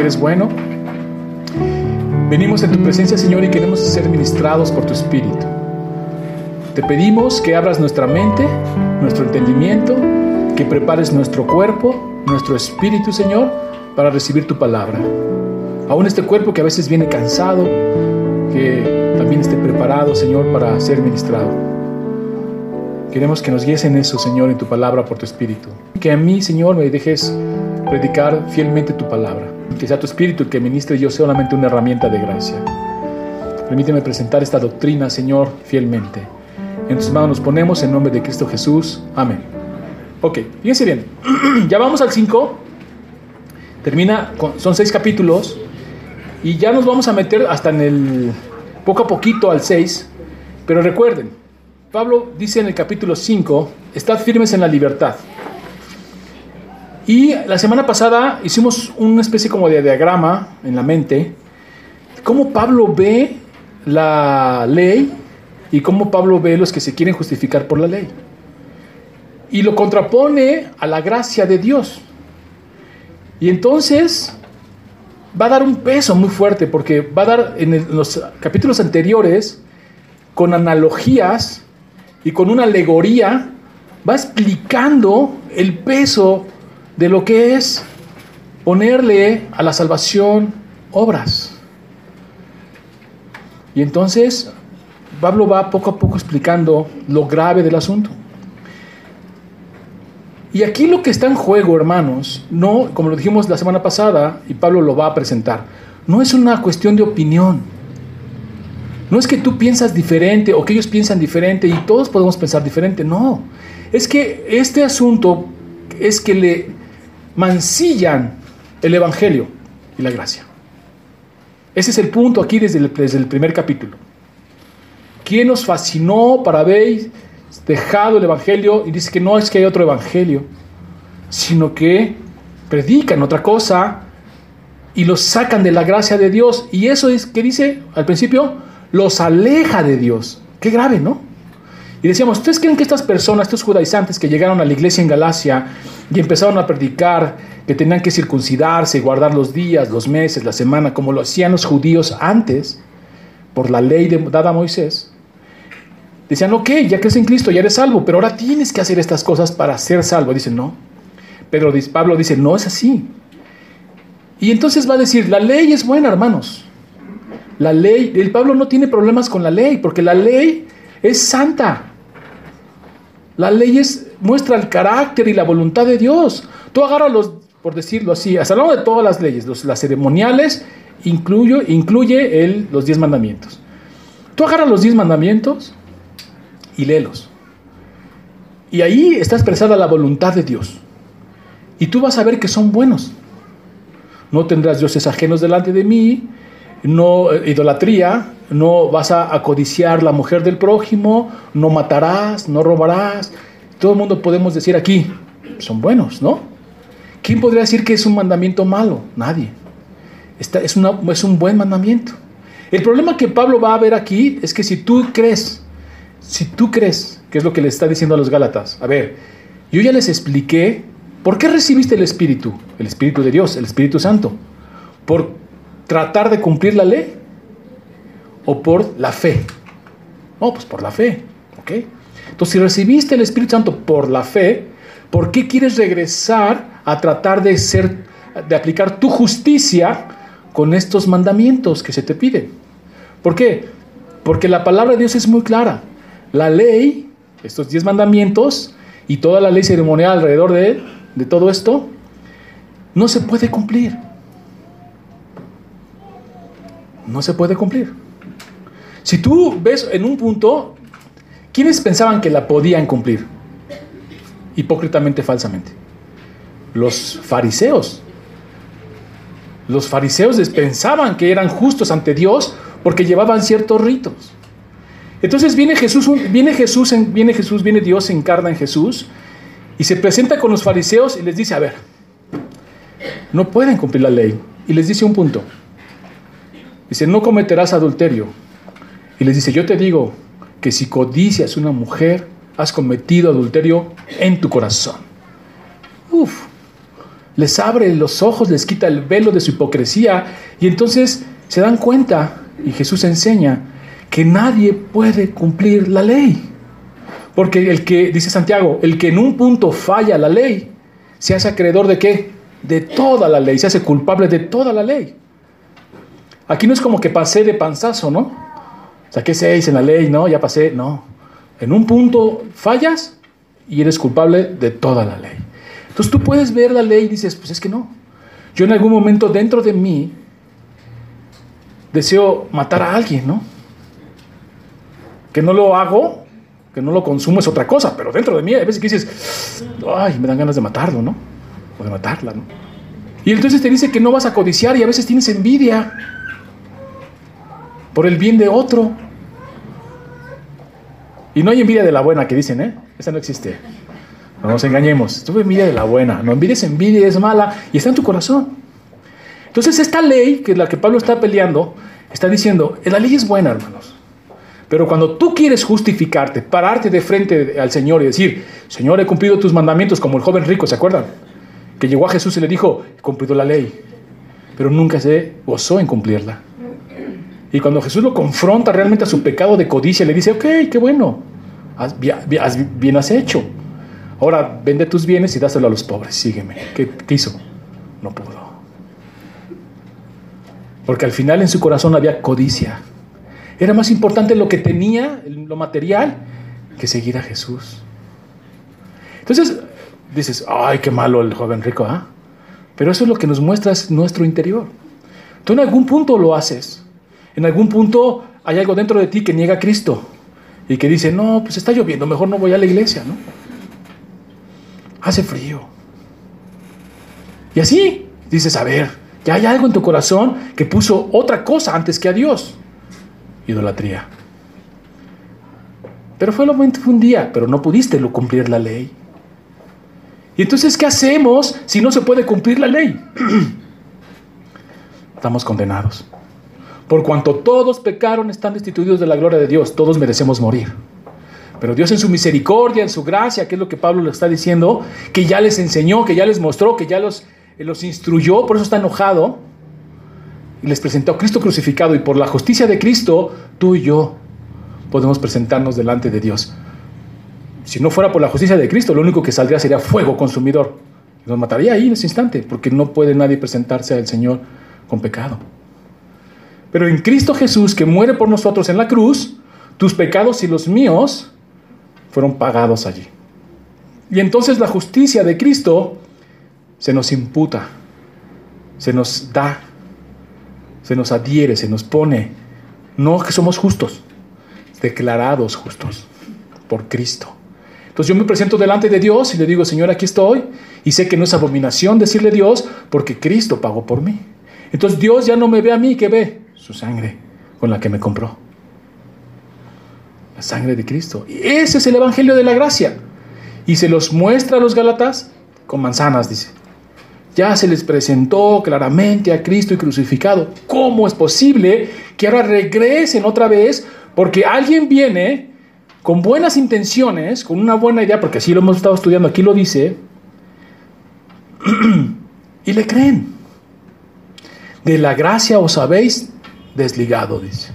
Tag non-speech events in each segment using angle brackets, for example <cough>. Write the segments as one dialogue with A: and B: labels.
A: eres bueno. Venimos en tu presencia, Señor, y queremos ser ministrados por tu Espíritu. Te pedimos que abras nuestra mente, nuestro entendimiento, que prepares nuestro cuerpo, nuestro espíritu, Señor, para recibir tu palabra. Aún este cuerpo que a veces viene cansado, que también esté preparado, Señor, para ser ministrado. Queremos que nos guíes en eso, Señor, en tu palabra por tu espíritu. Que a mí, Señor, me dejes predicar fielmente tu palabra. Que sea tu espíritu el que ministre yo solamente una herramienta de gracia. Permíteme presentar esta doctrina, Señor, fielmente. En tus manos nos ponemos en nombre de Cristo Jesús. Amén. Ok, fíjense bien. <clears throat> ya vamos al 5. Termina, con, son seis capítulos. Y ya nos vamos a meter hasta en el, poco a poquito al 6. Pero recuerden, Pablo dice en el capítulo 5, estad firmes en la libertad. Y la semana pasada hicimos una especie como de diagrama en la mente, cómo Pablo ve la ley y cómo Pablo ve los que se quieren justificar por la ley. Y lo contrapone a la gracia de Dios. Y entonces va a dar un peso muy fuerte, porque va a dar en los capítulos anteriores, con analogías y con una alegoría, va explicando el peso de lo que es ponerle a la salvación obras. Y entonces Pablo va poco a poco explicando lo grave del asunto. Y aquí lo que está en juego, hermanos, no, como lo dijimos la semana pasada, y Pablo lo va a presentar, no es una cuestión de opinión. No es que tú piensas diferente o que ellos piensan diferente y todos podemos pensar diferente, no. Es que este asunto es que le mancillan el Evangelio y la gracia. Ese es el punto aquí desde el, desde el primer capítulo. ¿Quién nos fascinó para haber dejado el Evangelio? Y dice que no es que hay otro Evangelio, sino que predican otra cosa y los sacan de la gracia de Dios. Y eso es que dice al principio, los aleja de Dios. Qué grave, ¿no? Y decíamos, ¿ustedes creen que estas personas, estos judaizantes que llegaron a la iglesia en Galacia y empezaron a predicar que tenían que circuncidarse, guardar los días, los meses, la semana, como lo hacían los judíos antes, por la ley de, dada a Moisés? Decían, ok, ya crees en Cristo, ya eres salvo, pero ahora tienes que hacer estas cosas para ser salvo. Dicen, no. Pero Pablo dice, no es así. Y entonces va a decir, la ley es buena, hermanos. La ley, el Pablo no tiene problemas con la ley, porque la ley es santa. La ley es, muestra el carácter y la voluntad de Dios. Tú agarras los, por decirlo así, hasta hablando de todas las leyes, las ceremoniales, incluye, incluye el, los diez mandamientos. Tú agarras los diez mandamientos y léelos. Y ahí está expresada la voluntad de Dios. Y tú vas a ver que son buenos. No tendrás dioses ajenos delante de mí, no eh, idolatría, no vas a, codiciar la mujer del prójimo, no matarás, no robarás. Todo el mundo podemos decir aquí, son buenos, ¿no? ¿Quién podría decir que es un mandamiento malo? Nadie. Esta es, una, es un buen mandamiento. El problema que Pablo va a ver aquí es que si tú crees, si tú crees, que es lo que le está diciendo a los Gálatas, a ver, yo ya les expliqué por qué recibiste el Espíritu, el Espíritu de Dios, el Espíritu Santo, por tratar de cumplir la ley o por la fe? No, pues por la fe, ¿ok? Entonces, si recibiste el Espíritu Santo por la fe, ¿por qué quieres regresar a tratar de ser, de aplicar tu justicia con estos mandamientos que se te piden? ¿Por qué? Porque la palabra de Dios es muy clara. La ley, estos diez mandamientos y toda la ley ceremonial alrededor de, de todo esto, no se puede cumplir. No se puede cumplir. Si tú ves en un punto, ¿quiénes pensaban que la podían cumplir? Hipócritamente, falsamente. Los fariseos. Los fariseos pensaban que eran justos ante Dios porque llevaban ciertos ritos. Entonces viene Jesús, viene Jesús, viene Jesús, viene Dios, se encarna en Jesús y se presenta con los fariseos y les dice, a ver, no pueden cumplir la ley. Y les dice un punto. Dice, no cometerás adulterio. Y les dice, yo te digo que si codicias una mujer, has cometido adulterio en tu corazón. Uf, les abre los ojos, les quita el velo de su hipocresía y entonces se dan cuenta, y Jesús enseña, que nadie puede cumplir la ley. Porque el que, dice Santiago, el que en un punto falla la ley, se hace acreedor de qué? De toda la ley, se hace culpable de toda la ley. Aquí no es como que pasé de panzazo, ¿no? Saqué seis en la ley, no, ya pasé, no. En un punto fallas y eres culpable de toda la ley. Entonces tú puedes ver la ley y dices, pues es que no. Yo en algún momento dentro de mí deseo matar a alguien, ¿no? Que no lo hago, que no lo consumo es otra cosa, pero dentro de mí hay veces que dices, ay, me dan ganas de matarlo, ¿no? O de matarla, ¿no? Y entonces te dice que no vas a codiciar y a veces tienes envidia por el bien de otro. Y no hay envidia de la buena que dicen, ¿eh? Esa no existe. No nos engañemos. Tuve envidia de la buena. No envidies envidia, es mala y está en tu corazón. Entonces esta ley, que es la que Pablo está peleando, está diciendo, la ley es buena, hermanos. Pero cuando tú quieres justificarte, pararte de frente al Señor y decir, Señor, he cumplido tus mandamientos, como el joven rico, ¿se acuerdan? Que llegó a Jesús y le dijo, he cumplido la ley, pero nunca se gozó en cumplirla. Y cuando Jesús lo confronta realmente a su pecado de codicia, le dice, ok, qué bueno, bien has hecho. Ahora vende tus bienes y dáselo a los pobres, sígueme. ¿Qué, ¿Qué hizo? No pudo. Porque al final en su corazón había codicia. Era más importante lo que tenía, lo material, que seguir a Jesús. Entonces dices, ay, qué malo el joven rico, ¿ah? Pero eso es lo que nos muestra nuestro interior. Tú en algún punto lo haces. En algún punto hay algo dentro de ti que niega a Cristo y que dice, no, pues está lloviendo, mejor no voy a la iglesia, ¿no? Hace frío. Y así dices, a ver, ya hay algo en tu corazón que puso otra cosa antes que a Dios idolatría. Pero fue un día, pero no pudiste cumplir la ley. Y entonces, ¿qué hacemos si no se puede cumplir la ley? <clears throat> Estamos condenados. Por cuanto todos pecaron, están destituidos de la gloria de Dios, todos merecemos morir. Pero Dios en su misericordia, en su gracia, que es lo que Pablo le está diciendo, que ya les enseñó, que ya les mostró, que ya los, los instruyó, por eso está enojado, y les presentó a Cristo crucificado y por la justicia de Cristo, tú y yo podemos presentarnos delante de Dios. Si no fuera por la justicia de Cristo, lo único que saldría sería fuego consumidor. Nos mataría ahí en ese instante, porque no puede nadie presentarse al Señor con pecado. Pero en Cristo Jesús, que muere por nosotros en la cruz, tus pecados y los míos fueron pagados allí. Y entonces la justicia de Cristo se nos imputa, se nos da se nos adhiere, se nos pone. No que somos justos, declarados justos por Cristo. Entonces yo me presento delante de Dios y le digo, Señor, aquí estoy. Y sé que no es abominación decirle Dios porque Cristo pagó por mí. Entonces Dios ya no me ve a mí, que ve su sangre con la que me compró. La sangre de Cristo. Y ese es el Evangelio de la Gracia. Y se los muestra a los Gálatas con manzanas, dice. Ya se les presentó claramente a Cristo y crucificado. ¿Cómo es posible que ahora regresen otra vez? Porque alguien viene con buenas intenciones, con una buena idea, porque así lo hemos estado estudiando, aquí lo dice, <clears throat> y le creen. De la gracia os habéis desligado, dice.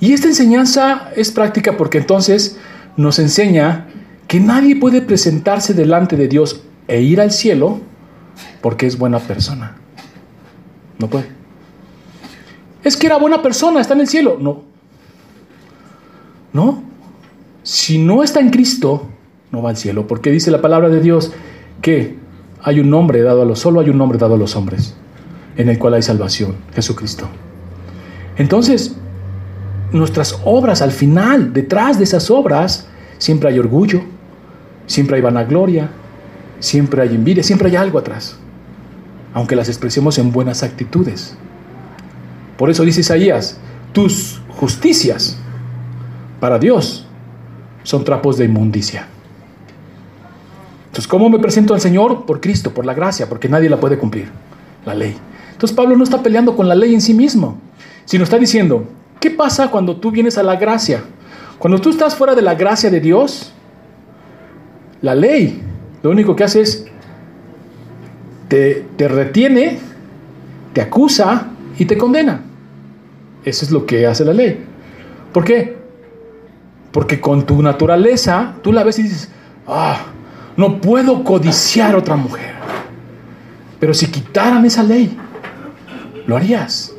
A: Y esta enseñanza es práctica porque entonces nos enseña que nadie puede presentarse delante de Dios e ir al cielo porque es buena persona. No puede. Es que era buena persona, está en el cielo. No. No. Si no está en Cristo, no va al cielo, porque dice la palabra de Dios que hay un nombre dado a los, solo hay un nombre dado a los hombres, en el cual hay salvación, Jesucristo. Entonces, nuestras obras al final, detrás de esas obras, siempre hay orgullo, siempre hay vanagloria, siempre hay envidia, siempre hay algo atrás, aunque las expresemos en buenas actitudes. Por eso dice Isaías, tus justicias para Dios son trapos de inmundicia. Entonces, ¿cómo me presento al Señor? Por Cristo, por la gracia, porque nadie la puede cumplir, la ley. Entonces Pablo no está peleando con la ley en sí mismo, sino está diciendo, ¿qué pasa cuando tú vienes a la gracia? Cuando tú estás fuera de la gracia de Dios, la ley lo único que hace es te, te retiene, te acusa y te condena. Eso es lo que hace la ley. ¿Por qué? Porque con tu naturaleza tú la ves y dices, ah, no puedo codiciar a otra mujer. Pero si quitaran esa ley, ¿lo harías?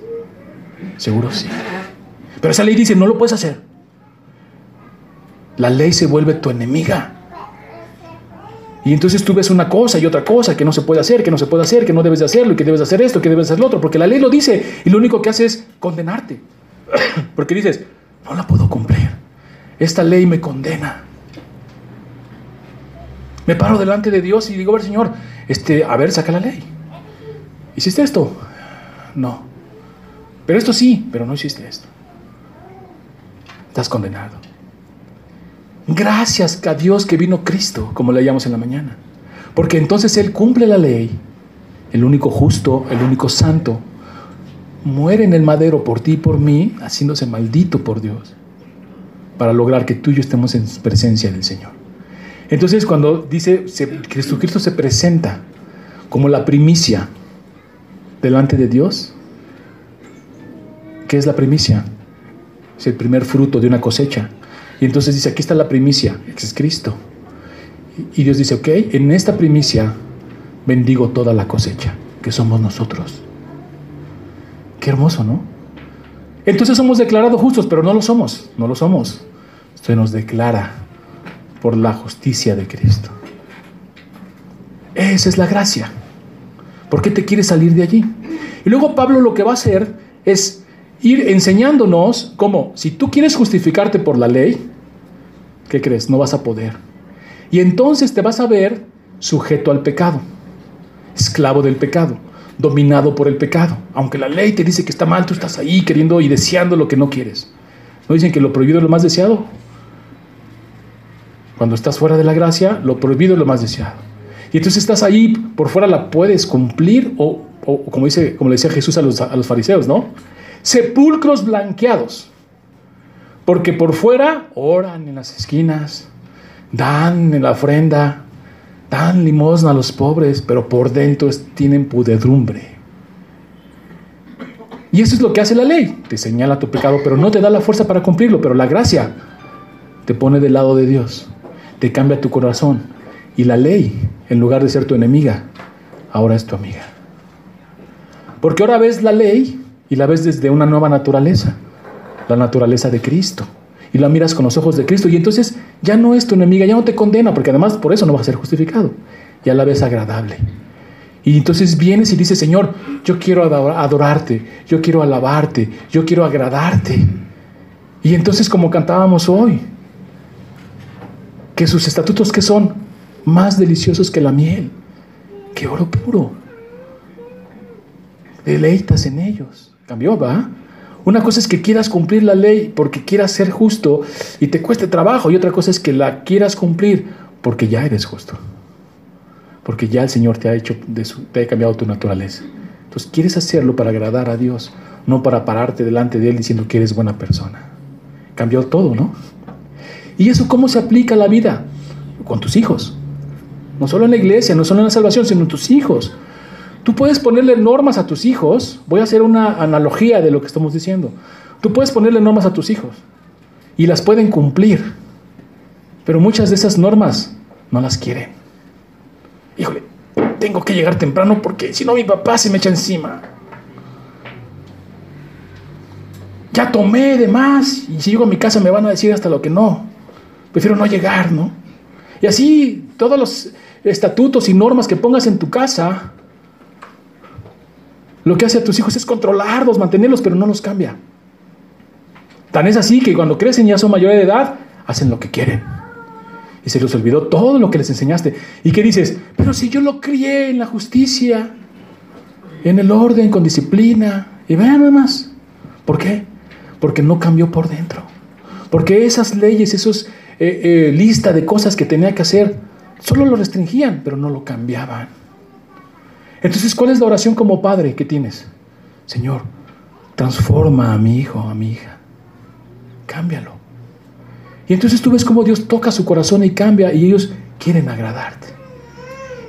A: Seguro sí. Pero esa ley dice, no lo puedes hacer. La ley se vuelve tu enemiga. Y entonces tú ves una cosa y otra cosa que no se puede hacer, que no se puede hacer, que no debes de hacerlo, y que debes de hacer esto, que debes de hacer lo otro, porque la ley lo dice y lo único que hace es condenarte. <clears throat> porque dices, no la puedo cumplir. Esta ley me condena. Me paro delante de Dios y digo, a ver, Señor, este, a ver, saca la ley. ¿Hiciste esto? No. Pero esto sí, pero no hiciste esto. Estás condenado. Gracias a Dios que vino Cristo, como leíamos en la mañana. Porque entonces Él cumple la ley, el único justo, el único santo, muere en el madero por ti y por mí, haciéndose maldito por Dios, para lograr que tú y yo estemos en presencia del Señor. Entonces cuando dice que Jesucristo se presenta como la primicia delante de Dios, ¿qué es la primicia? Es el primer fruto de una cosecha. Y entonces dice, aquí está la primicia, es Cristo. Y Dios dice, ok, en esta primicia bendigo toda la cosecha, que somos nosotros. Qué hermoso, ¿no? Entonces somos declarados justos, pero no lo somos, no lo somos. Se nos declara por la justicia de Cristo. Esa es la gracia. ¿Por qué te quieres salir de allí? Y luego Pablo lo que va a hacer es ir enseñándonos cómo, si tú quieres justificarte por la ley, ¿qué crees? No vas a poder. Y entonces te vas a ver sujeto al pecado, esclavo del pecado, dominado por el pecado. Aunque la ley te dice que está mal, tú estás ahí queriendo y deseando lo que no quieres. ¿No dicen que lo prohibido es lo más deseado? Cuando estás fuera de la gracia, lo prohibido es lo más deseado. Y entonces estás ahí, por fuera la puedes cumplir, o, como, dice, como le decía Jesús a los, a los fariseos, ¿no? sepulcros blanqueados. Porque por fuera oran en las esquinas, dan en la ofrenda, dan limosna a los pobres, pero por dentro tienen pudedumbre. Y eso es lo que hace la ley. Te señala tu pecado, pero no te da la fuerza para cumplirlo. Pero la gracia te pone del lado de Dios, te cambia tu corazón. Y la ley, en lugar de ser tu enemiga, ahora es tu amiga. Porque ahora ves la ley y la ves desde una nueva naturaleza, la naturaleza de Cristo. Y la miras con los ojos de Cristo y entonces ya no es tu enemiga, ya no te condena, porque además por eso no vas a ser justificado. Ya la ves agradable. Y entonces vienes y dices, Señor, yo quiero adorarte, yo quiero alabarte, yo quiero agradarte. Y entonces como cantábamos hoy, que sus estatutos que son más deliciosos que la miel, que oro puro. Deleitas en ellos. Cambió, ¿va? Una cosa es que quieras cumplir la ley porque quieras ser justo y te cueste trabajo, y otra cosa es que la quieras cumplir porque ya eres justo. Porque ya el Señor te ha hecho, te ha cambiado tu naturaleza. Entonces quieres hacerlo para agradar a Dios, no para pararte delante de Él diciendo que eres buena persona. Cambió todo, ¿no? ¿Y eso cómo se aplica a la vida? Con tus hijos. No solo en la iglesia, no solo en la salvación, sino en tus hijos. Tú puedes ponerle normas a tus hijos. Voy a hacer una analogía de lo que estamos diciendo. Tú puedes ponerle normas a tus hijos y las pueden cumplir. Pero muchas de esas normas no las quieren. Híjole, tengo que llegar temprano porque si no mi papá se me echa encima. Ya tomé de más y si llego a mi casa me van a decir hasta lo que no. Prefiero no llegar, ¿no? Y así todos los estatutos y normas que pongas en tu casa lo que hace a tus hijos es controlarlos, mantenerlos, pero no los cambia. Tan es así que cuando crecen ya son mayores de edad, hacen lo que quieren. Y se les olvidó todo lo que les enseñaste. ¿Y qué dices? Pero si yo lo crié en la justicia, en el orden, con disciplina. Y vean nada más. ¿Por qué? Porque no cambió por dentro. Porque esas leyes, esos eh, eh, lista de cosas que tenía que hacer, solo lo restringían, pero no lo cambiaban. Entonces, ¿cuál es la oración como padre que tienes? Señor, transforma a mi hijo, a mi hija. Cámbialo. Y entonces tú ves cómo Dios toca su corazón y cambia y ellos quieren agradarte.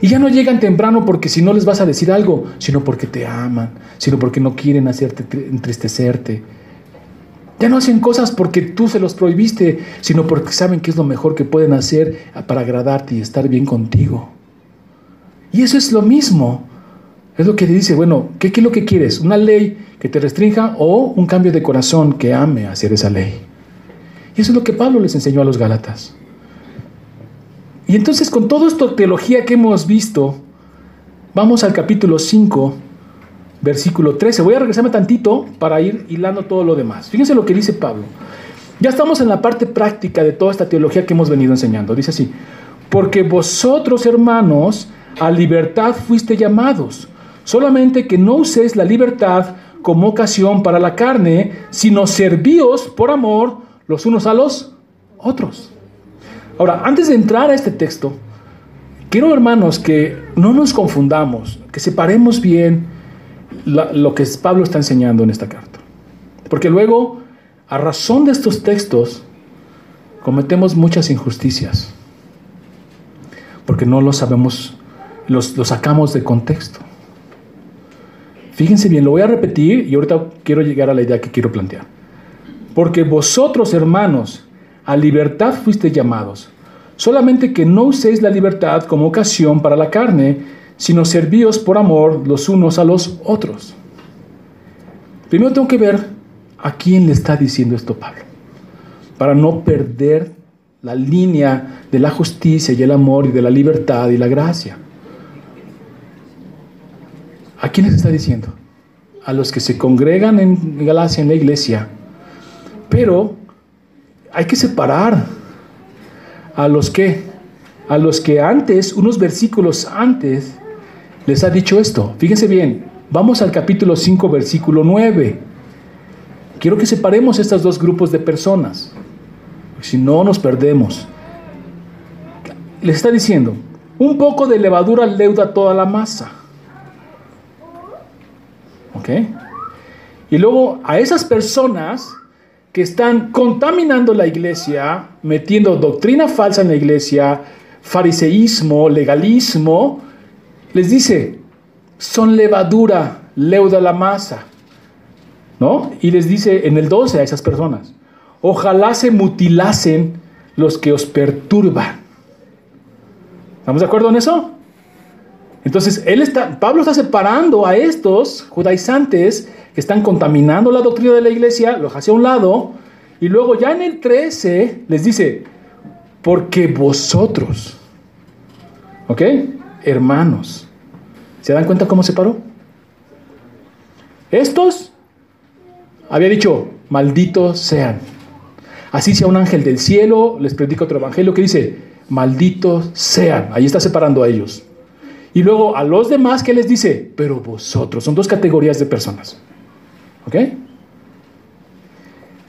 A: Y ya no llegan temprano porque si no les vas a decir algo, sino porque te aman, sino porque no quieren hacerte entristecerte. Ya no hacen cosas porque tú se los prohibiste, sino porque saben que es lo mejor que pueden hacer para agradarte y estar bien contigo. Y eso es lo mismo. Es lo que dice, bueno, ¿qué, ¿qué, es lo que quieres? ¿Una ley que te restrinja o un cambio de corazón que ame hacer esa ley? Y eso es lo que Pablo les enseñó a los Gálatas. Y entonces con toda esta teología que hemos visto, vamos al capítulo 5, versículo 13. Voy a regresarme tantito para ir hilando todo lo demás. Fíjense lo que dice Pablo. Ya estamos en la parte práctica de toda esta teología que hemos venido enseñando. Dice así, porque vosotros hermanos a libertad fuiste llamados, solamente que no uséis la libertad como ocasión para la carne, sino servíos por amor los unos a los otros. Ahora, antes de entrar a este texto, quiero hermanos que no nos confundamos, que separemos bien lo que Pablo está enseñando en esta carta. Porque luego, a razón de estos textos, cometemos muchas injusticias. Porque no lo sabemos, los, los sacamos de contexto. Fíjense bien, lo voy a repetir y ahorita quiero llegar a la idea que quiero plantear. Porque vosotros, hermanos, a libertad fuiste llamados, solamente que no uséis la libertad como ocasión para la carne, sino servíos por amor los unos a los otros. Primero tengo que ver a quién le está diciendo esto Pablo, para no perder la línea de la justicia y el amor y de la libertad y la gracia. ¿A quién les está diciendo? A los que se congregan en Galacia, en la iglesia. Pero hay que separar a los que, a los que antes, unos versículos antes, les ha dicho esto. Fíjense bien, vamos al capítulo 5, versículo 9. Quiero que separemos estos dos grupos de personas, si no nos perdemos. Les está diciendo, un poco de levadura leuda toda la masa. ¿Ok? Y luego a esas personas que están contaminando la iglesia, metiendo doctrina falsa en la iglesia, fariseísmo, legalismo, les dice, son levadura, leuda la masa. ¿No? Y les dice en el 12 a esas personas, ojalá se mutilasen los que os perturban. ¿Estamos de acuerdo en eso? Entonces, él está, Pablo está separando a estos judaizantes que están contaminando la doctrina de la iglesia, los hacia un lado, y luego ya en el 13 les dice, porque vosotros, ¿ok? Hermanos, ¿se dan cuenta cómo se paró? Estos, había dicho, malditos sean. Así sea un ángel del cielo, les predica otro evangelio que dice, malditos sean. Ahí está separando a ellos. Y luego a los demás que les dice, pero vosotros, son dos categorías de personas. ¿Ok?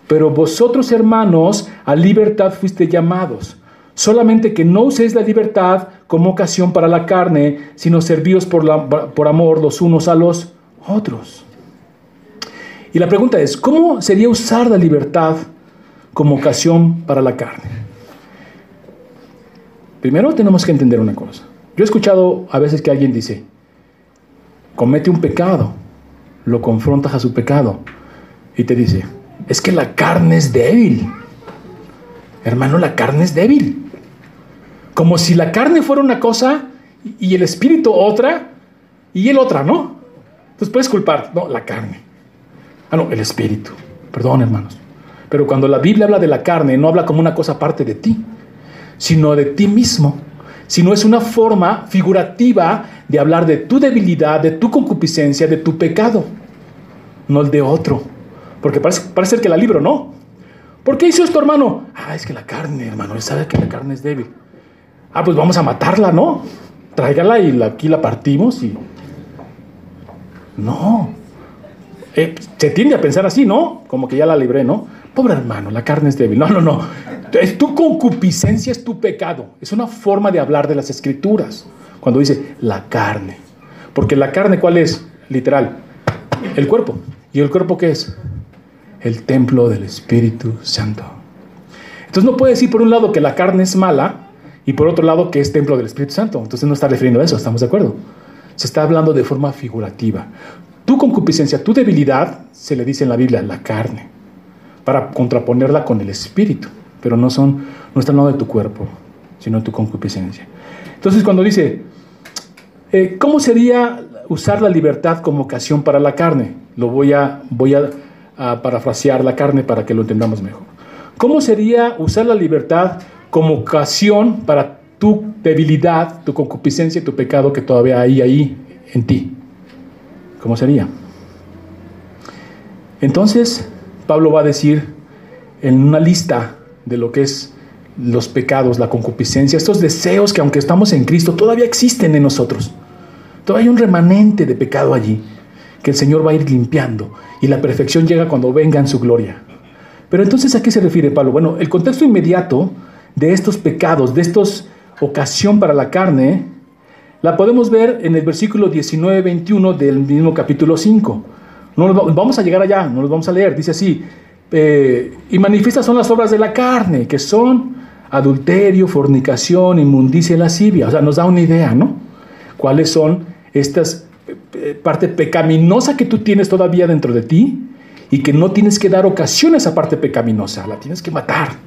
A: Pero vosotros, hermanos, a libertad fuiste llamados. Solamente que no uséis la libertad como ocasión para la carne, sino servíos por, amor los unos a los otros. Y la pregunta es, ¿cómo sería usar la libertad como ocasión para la carne? Primero tenemos que entender una cosa. Yo he escuchado a veces que alguien dice, comete un pecado, lo confrontas a su pecado y te dice, es que la carne es débil. Hermano, la carne es débil. Como si la carne fuera una cosa y el espíritu otra y el otra, ¿no? Entonces puedes culpar, no, la carne. Ah, no, el espíritu. Perdón, hermanos. Pero cuando la Biblia habla de la carne, no habla como una cosa aparte de ti, sino de ti mismo. Sino es una forma figurativa de hablar de tu debilidad, de tu concupiscencia, de tu pecado no el de otro. Porque parece, parece que la libro, ¿no? ¿Por qué hizo esto, hermano? Ah, es que la carne, hermano, él sabe que la carne es débil. Ah, pues vamos a matarla, ¿no? Tráigala y aquí la partimos y... No. Eh, se tiende a pensar así, ¿no? Como que ya la libré, ¿no? Pobre hermano, la carne es débil. No, no, no. Es tu concupiscencia, es tu pecado. Es una forma de hablar de las escrituras. Cuando dice la carne. Porque la carne, ¿cuál es? Literal. El cuerpo. ¿Y el cuerpo qué es? El templo del Espíritu Santo. Entonces no puedes decir por un lado que la carne es mala y por otro lado que es templo del Espíritu Santo. Entonces no está refiriendo a eso, ¿estamos de acuerdo? Se está hablando de forma figurativa. Tu concupiscencia, tu debilidad, se le dice en la Biblia, la carne, para contraponerla con el Espíritu, pero no, son, no está hablando de tu cuerpo, sino de tu concupiscencia. Entonces cuando dice, eh, ¿cómo sería usar la libertad como ocasión para la carne? Lo voy a, voy a, a parafrasear la carne para que lo entendamos mejor. ¿Cómo sería usar la libertad como ocasión para tu debilidad, tu concupiscencia y tu pecado que todavía hay ahí en ti. ¿Cómo sería? Entonces, Pablo va a decir en una lista de lo que es los pecados, la concupiscencia, estos deseos que aunque estamos en Cristo, todavía existen en nosotros. Todavía hay un remanente de pecado allí que el Señor va a ir limpiando y la perfección llega cuando venga en su gloria. Pero entonces, ¿a qué se refiere Pablo? Bueno, el contexto inmediato de estos pecados, de estos ocasión para la carne, la podemos ver en el versículo 19-21 del mismo capítulo 5. No vamos a llegar allá, no los vamos a leer. Dice así, eh, y manifiestas son las obras de la carne, que son adulterio, fornicación, inmundicia y lascivia. O sea, nos da una idea, ¿no? ¿Cuáles son estas eh, parte pecaminosa que tú tienes todavía dentro de ti y que no tienes que dar ocasión a esa parte pecaminosa, la tienes que matar.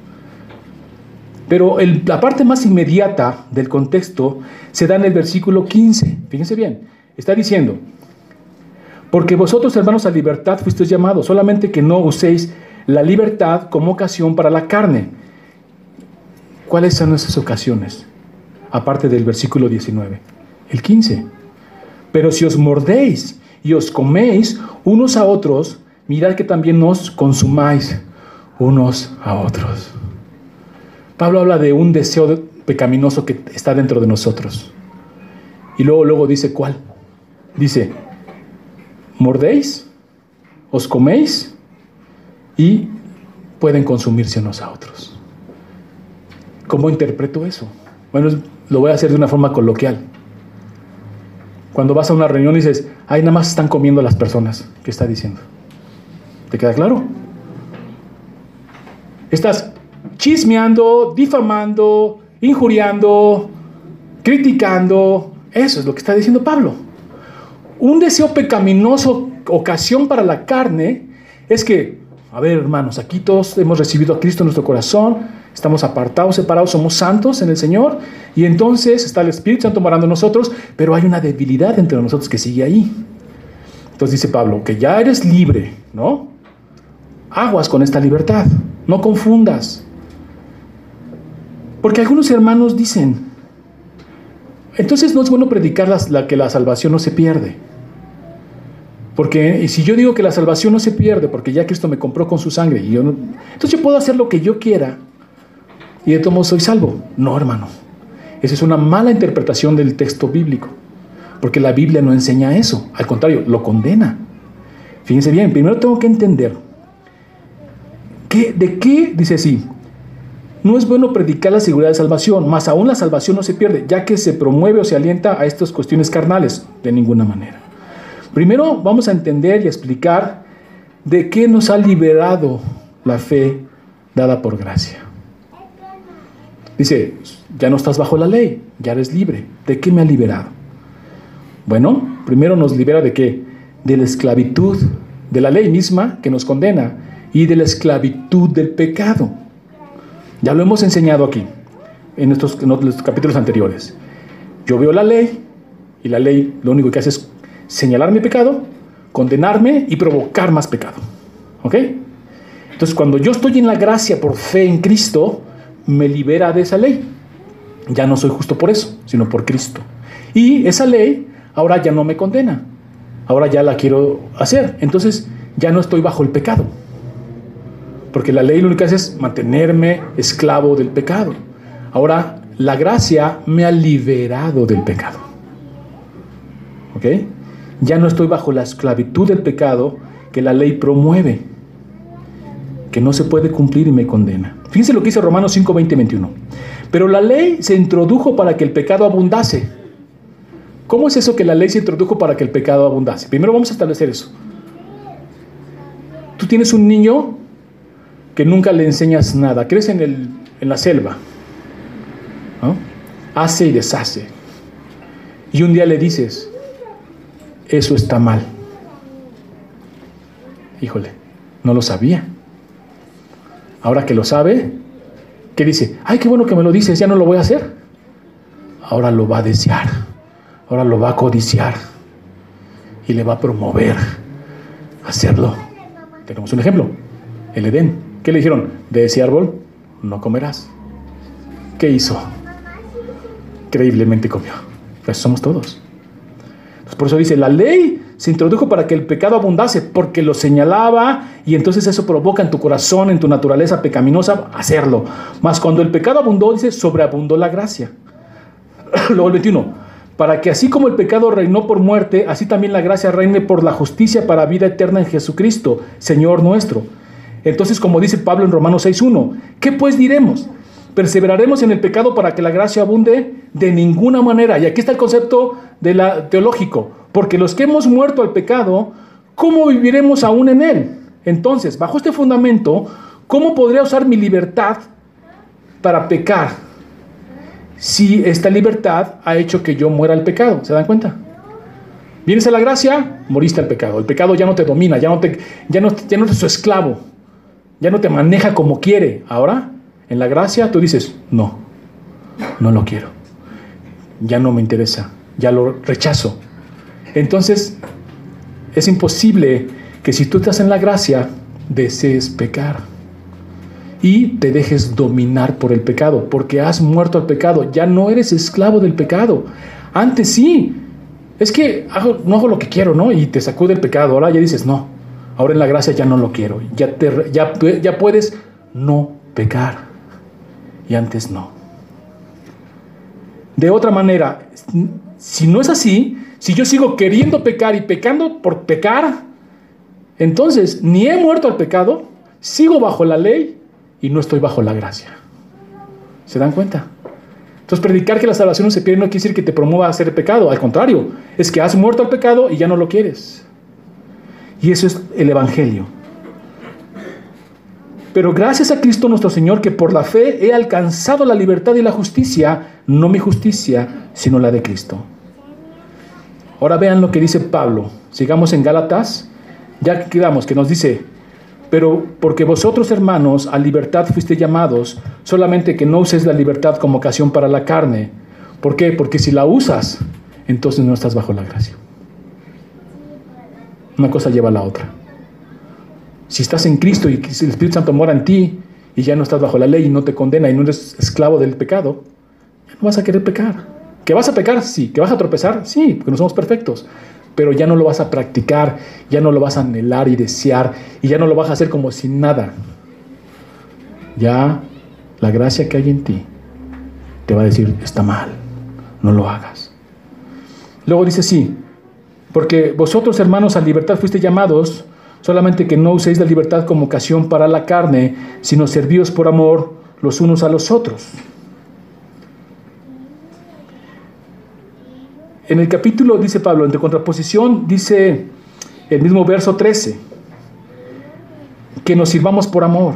A: Pero la parte más inmediata del contexto se da en el versículo 15. Fíjense bien, está diciendo, porque vosotros hermanos a libertad fuisteis llamados, solamente que no uséis la libertad como ocasión para la carne. ¿Cuáles son esas ocasiones? Aparte del versículo 19. El 15. Pero si os mordéis y os coméis unos a otros, mirad que también os consumáis unos a otros. Pablo habla de un deseo pecaminoso que está dentro de nosotros. Y luego, luego dice, ¿cuál? Dice, mordéis, os coméis y pueden consumirse unos a otros. ¿Cómo interpreto eso? Bueno, lo voy a hacer de una forma coloquial. Cuando vas a una reunión y dices, ay, nada más están comiendo las personas. ¿Qué está diciendo? ¿Te queda claro? Estás chismeando, difamando, injuriando, criticando. Eso es lo que está diciendo Pablo. Un deseo pecaminoso, ocasión para la carne, es que, a ver hermanos, aquí todos hemos recibido a Cristo en nuestro corazón, estamos apartados, separados, somos santos en el Señor, y entonces está el Espíritu Santo morando nosotros, pero hay una debilidad entre nosotros que sigue ahí. Entonces dice Pablo, que ya eres libre, ¿no? Aguas con esta libertad, no confundas. Porque algunos hermanos dicen, entonces no es bueno predicar la, que la salvación no se pierde. Porque si yo digo que la salvación no se pierde, porque ya Cristo me compró con su sangre, y yo no, entonces yo puedo hacer lo que yo quiera y de todo modo soy salvo. No, hermano. Esa es una mala interpretación del texto bíblico. Porque la Biblia no enseña eso. Al contrario, lo condena. Fíjense bien, primero tengo que entender que, de qué, dice así, no es bueno predicar la seguridad de salvación, más aún la salvación no se pierde, ya que se promueve o se alienta a estas cuestiones carnales, de ninguna manera. Primero vamos a entender y explicar de qué nos ha liberado la fe dada por gracia. Dice, ya no estás bajo la ley, ya eres libre. ¿De qué me ha liberado? Bueno, primero nos libera de qué? De la esclavitud de la ley misma que nos condena y de la esclavitud del pecado. Ya lo hemos enseñado aquí, en estos, capítulos anteriores. Yo veo la ley y la ley lo único que hace es señalar mi pecado, condenarme y provocar más pecado. ¿Ok? Entonces cuando yo estoy en la gracia por fe en Cristo, me libera de esa ley. Ya no soy justo por eso, sino por Cristo. Y esa ley ahora ya no me condena. Ahora ya la quiero hacer. Entonces ya no estoy bajo el pecado. Porque la ley lo único que hace es mantenerme esclavo del pecado. Ahora, la gracia me ha liberado del pecado. ¿Ok? Ya no estoy bajo la esclavitud del pecado que la ley promueve, que no se puede cumplir y me condena. Fíjense lo que dice Romanos 5, 20 21. Pero la ley se introdujo para que el pecado abundase. ¿Cómo es eso que la ley se introdujo para que el pecado abundase? Primero vamos a establecer eso. Tú tienes un niño que nunca le enseñas nada, crece en, el, en la selva. hace y deshace. Y un día le dices, eso está mal. Híjole, no lo sabía. Ahora que lo sabe, ¿qué dice? Ay, qué bueno que me lo dices, ya no lo voy a hacer. Ahora lo va a desear, ahora lo va a codiciar y le va a promover hacerlo. Tenemos un ejemplo, el Edén. ¿Qué le dijeron? De ese árbol no comerás. ¿Qué hizo? Creíblemente comió. Pues somos todos. por eso dice, la ley se introdujo para que el pecado abundase, porque lo señalaba y entonces eso provoca en tu corazón, en tu naturaleza pecaminosa, hacerlo. Mas cuando el pecado abundó, dice, sobreabundó la gracia. <clears throat> Luego el 21, para que así como el pecado reinó por muerte, así también la gracia reine por la justicia para vida eterna en Jesucristo, Señor nuestro. Entonces, como dice Pablo en Romanos 6.1, ¿qué pues diremos? ¿Perseveraremos en el pecado para que la gracia abunde? De ninguna manera. Y aquí está el concepto de la, teológico. Porque los que hemos muerto al pecado, ¿cómo viviremos aún en él? Entonces, bajo este fundamento, ¿cómo podría usar mi libertad para pecar? Si esta libertad ha hecho que yo muera al pecado. ¿Se dan cuenta? Vienes a la gracia, moriste al pecado. El pecado ya no te domina, ya no, te, ya no, eres su esclavo, ya no te maneja como quiere. Ahora, en la gracia, tú dices, no, no lo quiero. Ya no me interesa, ya lo rechazo. Entonces, es imposible que si tú estás en la gracia, desees pecar y te dejes dominar por el pecado, porque has muerto al pecado, ya no eres esclavo del pecado. Antes sí, es que no hago lo que quiero, ¿no? Y te sacude el pecado, ahora ya dices, no, ahora en la gracia ya no lo quiero, ya, te, ya, ya puedes no pecar, y antes no. De otra manera, si no es así, si yo sigo queriendo pecar y pecando por pecar, entonces ni he muerto al pecado, sigo bajo la ley y no estoy bajo la gracia. ¿Se dan cuenta? Entonces, predicar que la salvación no se pierde no quiere decir que te promueva a hacer pecado. Al contrario, es que has muerto al pecado y ya no lo quieres. Y eso es el Evangelio. Pero gracias a Cristo nuestro Señor, que por la fe he alcanzado la libertad y la justicia, no mi justicia, sino la de Cristo. Ahora vean lo que dice Pablo. Sigamos en Gálatas. Ya quedamos, que nos dice, pero porque vosotros hermanos a libertad fuiste llamados, solamente que no uses la libertad como ocasión para la carne. ¿Por qué? Porque si la usas, entonces no estás bajo la gracia. Una cosa lleva a la otra. Si estás en Cristo y el Espíritu Santo mora en ti y ya no estás bajo la ley y no te condena y no eres esclavo del pecado, ya no vas a querer pecar. ¿Que vas a pecar? Sí. ¿Que vas a tropezar? Sí, porque no somos perfectos. Pero ya no lo vas a practicar, ya no lo vas a anhelar y desear, y ya no lo vas a hacer como sin nada. Ya la gracia que hay en ti te va a decir, está mal, no lo hagas. Luego dice, sí, porque vosotros hermanos a libertad fuiste llamados, solamente que no uséis la libertad como ocasión para la carne, sino servíos por amor los unos a los otros. En el capítulo, dice Pablo, en contraposición, dice el mismo verso 13, que nos sirvamos por amor.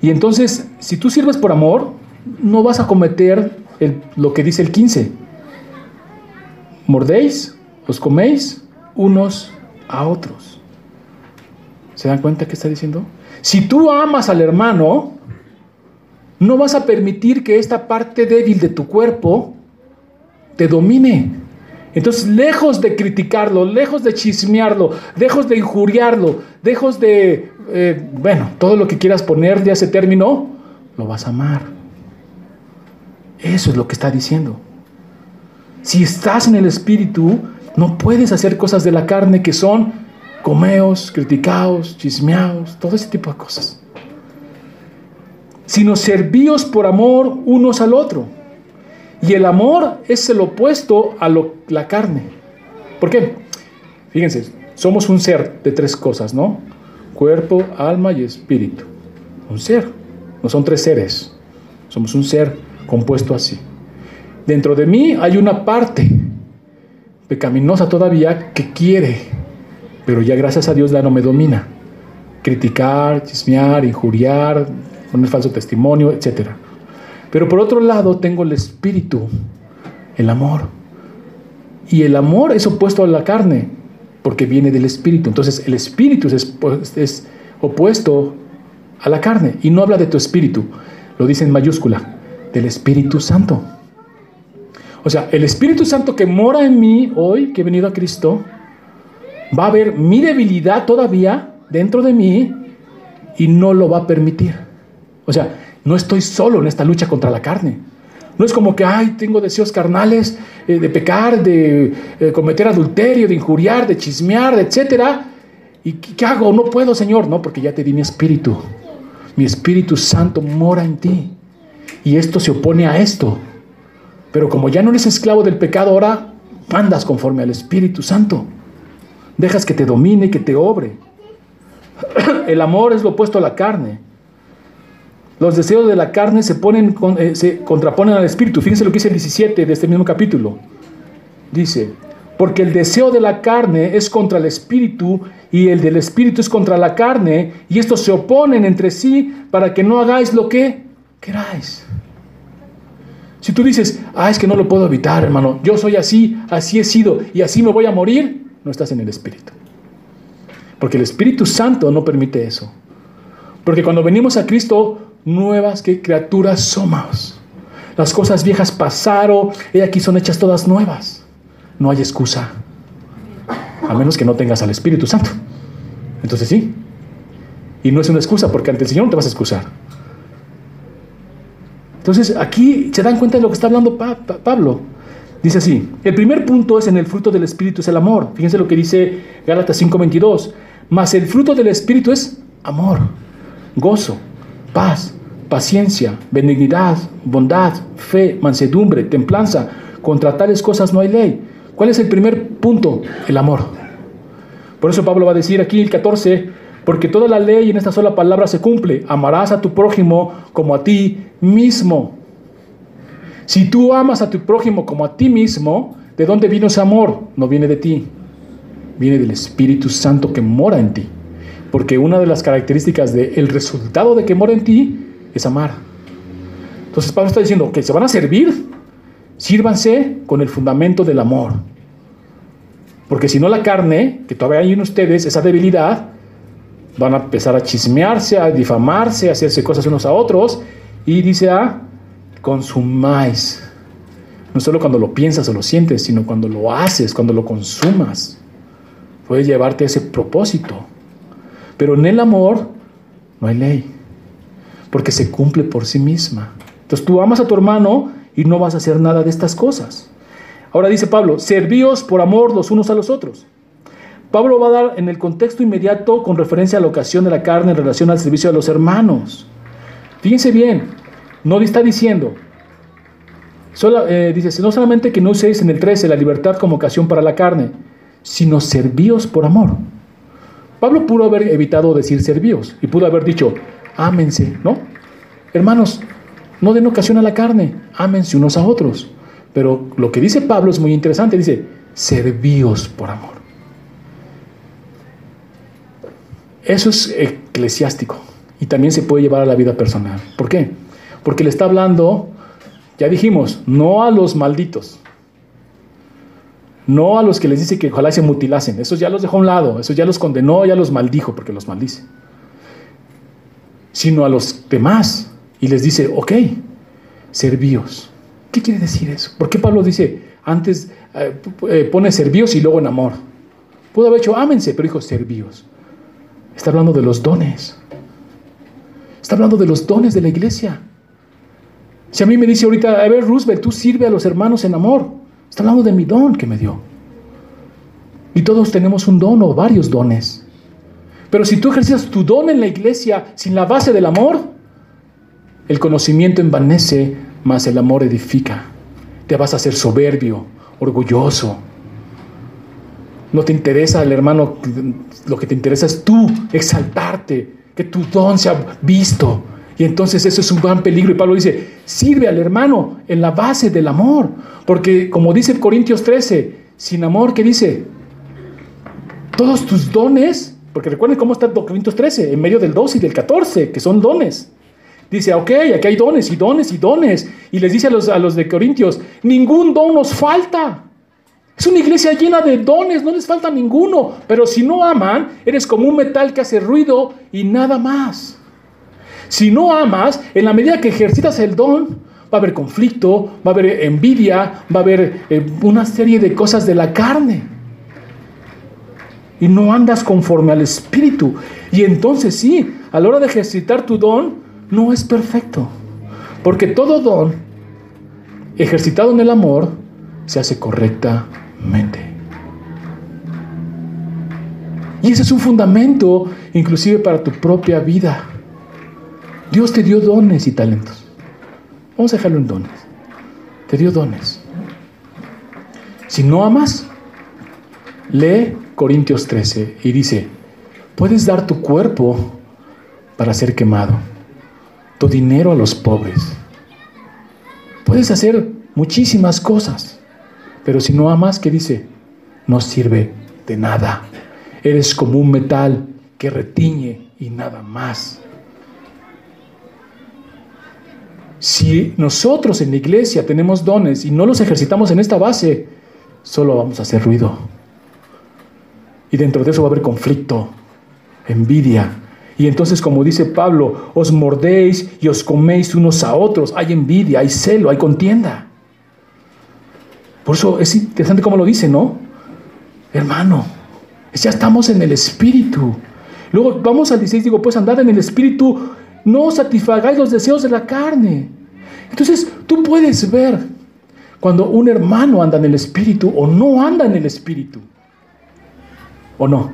A: Y entonces, si tú sirves por amor, no vas a cometer lo que dice el 15. Mordéis, os coméis unos a otros. ¿Se dan cuenta qué está diciendo? Si tú amas al hermano, no vas a permitir que esta parte débil de tu cuerpo te domine. Entonces, lejos de criticarlo, lejos de chismearlo, lejos de injuriarlo, lejos de, eh, bueno, todo lo que quieras poner de ese término, lo vas a amar. Eso es lo que está diciendo. Si estás en el Espíritu, no puedes hacer cosas de la carne que son comeos, criticaos, chismeaos, todo ese tipo de cosas. Sino servíos por amor unos al otro. Y el amor es el opuesto a la carne. ¿Por qué? Fíjense, somos un ser de tres cosas, ¿no? Cuerpo, alma y espíritu. Un ser. No son tres seres. Somos un ser compuesto así. Dentro de mí hay una parte pecaminosa todavía que quiere, pero ya gracias a Dios ya no me domina. Criticar, chismear, injuriar, poner falso testimonio, etc. Pero por otro lado tengo el espíritu, el amor. Y el amor es opuesto a la carne, porque viene del espíritu. Entonces el espíritu es, es opuesto a la carne. Y no habla de tu espíritu, lo dice en mayúscula, del Espíritu Santo. O sea, el Espíritu Santo que mora en mí hoy, que he venido a Cristo, va a ver mi debilidad todavía dentro de mí y no lo va a permitir. O sea, no estoy solo en esta lucha contra la carne. No es como que, ay, tengo deseos carnales eh, de pecar, de eh, cometer adulterio, de injuriar, de chismear, etcétera. ¿Y qué hago? No puedo, Señor. No, porque ya te di mi espíritu. Mi Espíritu Santo mora en ti. Y esto se opone a esto. Pero como ya no eres esclavo del pecado, ahora andas conforme al Espíritu Santo. Dejas que te domine, que te obre. <clears throat> El amor es lo opuesto a la carne. Los deseos de la carne se, ponen, eh, se contraponen al Espíritu. Fíjense lo que dice el 17 de este mismo capítulo. Dice, porque el deseo de la carne es contra el Espíritu y el del Espíritu es contra la carne, y estos se oponen entre sí para que no hagáis lo que queráis. Si tú dices, ah, es que no lo puedo evitar, hermano, yo soy así, así he sido y así me voy a morir, no estás en el Espíritu. Porque el Espíritu Santo no permite eso. Porque cuando venimos a Cristo, nuevas que criaturas somos. Las cosas viejas pasaron y aquí son hechas todas nuevas. No hay excusa. A menos que no tengas al Espíritu Santo. Entonces sí. Y no es una excusa porque ante el Señor no te vas a excusar. Entonces aquí se dan cuenta de lo que está hablando Pablo. Dice así, el primer punto es en el fruto del Espíritu es el amor. Fíjense lo que dice Gálatas 5:22. Mas el fruto del Espíritu es amor, gozo, paz, paciencia, benignidad, bondad, fe, mansedumbre, templanza. Contra tales cosas no hay ley. ¿Cuál es el primer punto? El amor. Por eso Pablo va a decir aquí el 14, porque toda la ley en esta sola palabra se cumple. Amarás a tu prójimo como a ti mismo. Si tú amas a tu prójimo como a ti mismo, ¿de dónde vino ese amor? No viene de ti. Viene del Espíritu Santo que mora en ti. Porque una de las características del resultado de que mora en ti es amar. Entonces Pablo está diciendo que se van a servir, sírvanse con el fundamento del amor. Porque si no la carne, que todavía hay en ustedes, esa debilidad, van a empezar a chismearse, a difamarse, a hacerse cosas unos a otros. Y dice ah, consumáis. No solo cuando lo piensas o lo sientes, sino cuando lo haces, cuando lo consumas. Puede llevarte a ese propósito. Pero en el amor no hay ley, porque se cumple por sí misma. Entonces tú amas a tu hermano y no vas a hacer nada de estas cosas. Ahora dice Pablo, servíos por amor los unos a los otros. Pablo va a dar en el contexto inmediato con referencia a la ocasión de la carne en relación al servicio de los hermanos. Fíjense bien, no está diciendo, eh, dice, no solamente que no uséis en el 13 la libertad como ocasión para la carne, sino servíos por amor. Pablo pudo haber evitado decir servíos y pudo haber dicho, ámense, ¿no? Hermanos, no den ocasión a la carne, ámense unos a otros. Pero lo que dice Pablo es muy interesante, dice, servíos por amor. Eso es eclesiástico y también se puede llevar a la vida personal. ¿Por qué? Porque le está hablando, ya dijimos, no a los malditos, no a los que les dice que ojalá se mutilasen, esos ya los dejó a un lado, esos ya los condenó, ya los maldijo porque los maldice, sino a los demás y les dice, ok, servíos. ¿Qué quiere decir eso? ¿Por qué Pablo dice antes eh, eh, pone servíos y luego en amor? Pudo haber hecho ámense, pero dijo servíos. Está hablando de los dones. Está hablando de los dones de la iglesia. Si a mí me dice ahorita, a ver, Roosevelt, tú sirve a los hermanos en amor. Está hablando de mi don que me dio. Y todos tenemos un don o varios dones. Pero si tú ejercitas tu don en la iglesia sin la base del amor, el conocimiento envanece, mas el amor edifica. Te vas a hacer soberbio, orgulloso, no te interesa el hermano, lo que te interesa es tú exaltarte, que tu don sea visto. Y entonces eso es un gran peligro. Y Pablo dice, sirve al hermano en la base del amor. Porque como dice Corintios 13, sin amor, ¿qué dice? Todos tus dones, porque recuerden cómo está Corintios 13, en medio del 12 y del 14, que son dones. dice, ok, aquí hay dones y dones y dones. Y les dice a los, a los de Corintios, ningún don nos falta. Es una iglesia llena de dones, no les falta ninguno. Pero si no aman, eres como un metal que hace ruido y nada más. Si no amas, en la medida que ejercitas el don, va a haber conflicto, va a haber envidia, va a haber eh, una serie de cosas de la carne. Y no andas conforme al Espíritu. Y entonces sí, a la hora de ejercitar tu don, no es perfecto. Porque todo don ejercitado en el amor se hace correcta mente. Y ese es un fundamento inclusive para tu propia vida. Dios te dio dones y talentos. Vamos a dejarlo en dones. Te dio dones. Si no amas, lee Corintios 13 y dice, puedes dar tu cuerpo para ser quemado, tu dinero a los pobres. Puedes hacer muchísimas cosas. Pero si no amas, ¿qué dice? No sirve de nada. Eres como un metal que retiñe y nada más. Si nosotros en la iglesia tenemos dones y no los ejercitamos en esta base, solo vamos a hacer ruido. Y dentro de eso va a haber conflicto, envidia. Y entonces, como dice Pablo, os mordéis y os coméis unos a otros. Hay envidia, hay celo, hay contienda. Por eso es interesante cómo lo dice, ¿no? Hermano, ya estamos en el Espíritu. Luego vamos al 16, digo, pues andad en el Espíritu, no satisfagáis los deseos de la carne. Entonces tú puedes ver cuando un hermano anda en el Espíritu o no anda en el Espíritu. ¿O no?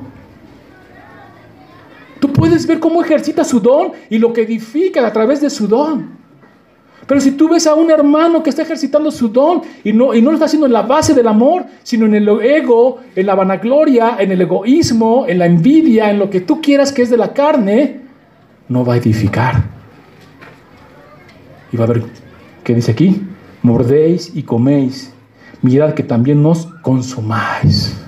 A: Tú puedes ver cómo ejercita su don y lo que edifica a través de su don. Pero si tú ves a un hermano que está ejercitando su don y no, y no lo está haciendo en la base del amor, sino en el ego, en la vanagloria, en el egoísmo, en la envidia, en lo que tú quieras que es de la carne, no va a edificar. Y va a ver, ¿qué dice aquí? Mordéis y coméis. Mirad que también nos consumáis.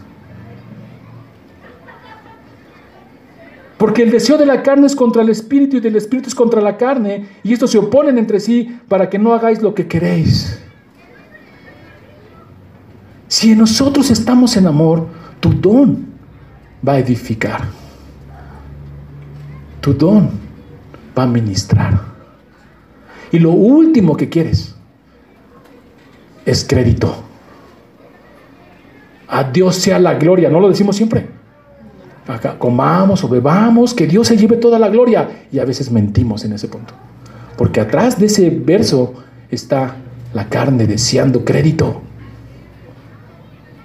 A: Porque el deseo de la carne es contra el espíritu y del espíritu es contra la carne. Y estos se oponen entre sí para que no hagáis lo que queréis. Si nosotros estamos en amor, tu don va a edificar. Tu don va a ministrar. Y lo último que quieres es crédito. A Dios sea la gloria, ¿no lo decimos siempre? Comamos o bebamos, que Dios se lleve toda la gloria. Y a veces mentimos en ese punto. Porque atrás de ese verso está la carne deseando crédito.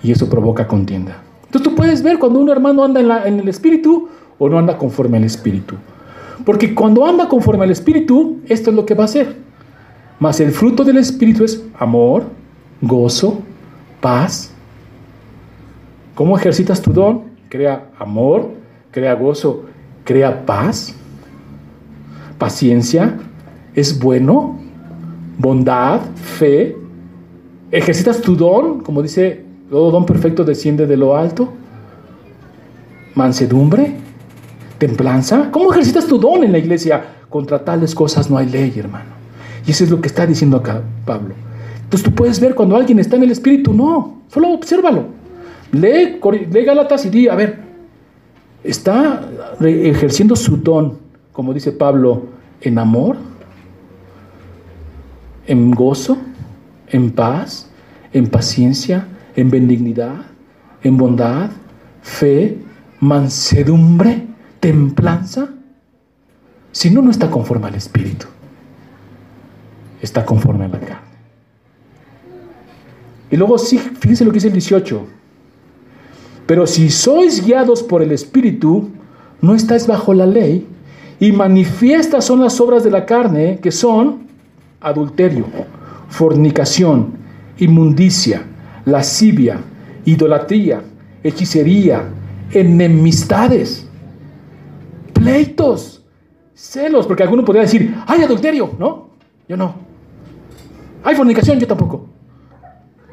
A: Y eso provoca contienda. Entonces tú puedes ver cuando un hermano anda en, en el espíritu o no anda conforme al espíritu. Porque cuando anda conforme al espíritu, esto es lo que va a hacer. Mas el fruto del espíritu es amor, gozo, paz. ¿Cómo ejercitas tu don? Crea amor, crea gozo, crea paz, paciencia, es bueno, bondad, fe. Ejercitas tu don, como dice, todo don perfecto desciende de lo alto. Mansedumbre, templanza. ¿Cómo ejercitas tu don en la iglesia? Contra tales cosas no hay ley, hermano. Y eso es lo que está diciendo acá Pablo. Entonces tú puedes ver cuando alguien está en el Espíritu, no, solo obsérvalo. Lee, lee Gálatas y di, a ver, ¿está ejerciendo su don, como dice Pablo, en amor? ¿En gozo? ¿En paz? ¿En paciencia? ¿En benignidad? ¿En bondad? ¿Fe? ¿Mansedumbre? ¿Templanza? Si no, no está conforme al Espíritu. Está conforme a la carne. Y luego sí, fíjense lo que dice el 18. Pero si sois guiados por el Espíritu, no estáis bajo la ley, y manifiestas son las obras de la carne, que son adulterio, fornicación, inmundicia, lascivia, idolatría, hechicería, enemistades, pleitos, celos, porque alguno podría decir, hay adulterio, ¿no? Yo no. Hay fornicación, yo tampoco.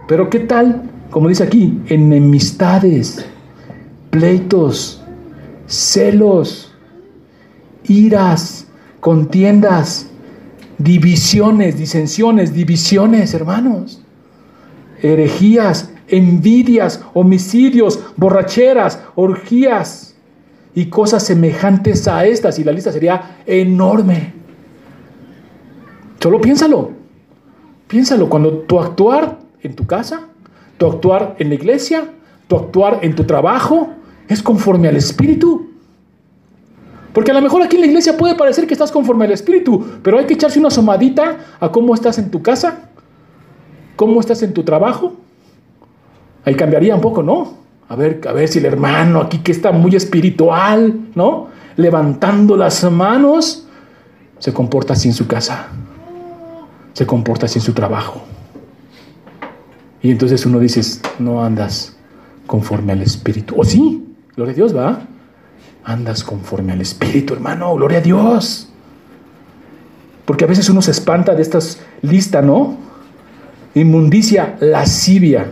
A: Pero ¿qué tal como dice aquí, enemistades, pleitos, celos, iras, contiendas, divisiones, disensiones, divisiones, hermanos, herejías, envidias, homicidios, borracheras, orgías y cosas semejantes a estas. Y la lista sería enorme. Solo piénsalo. Piénsalo cuando tu actuar en tu casa, tu actuar en la iglesia, tu actuar en tu trabajo es conforme al Espíritu. Porque a lo mejor aquí en la iglesia puede parecer que estás conforme al Espíritu, pero hay que echarse una asomadita a cómo estás en tu casa, cómo estás en tu trabajo. Ahí cambiaría un poco, ¿no? A ver, a ver si el hermano aquí que está muy espiritual, ¿no? Levantando las manos, se comporta así en su casa, se comporta así en su trabajo. Y entonces uno dice, no andas conforme al Espíritu. O sí, gloria a Dios, va andas conforme al Espíritu, hermano, gloria a Dios. Porque a veces uno se espanta de estas listas, ¿no? Inmundicia, lascivia.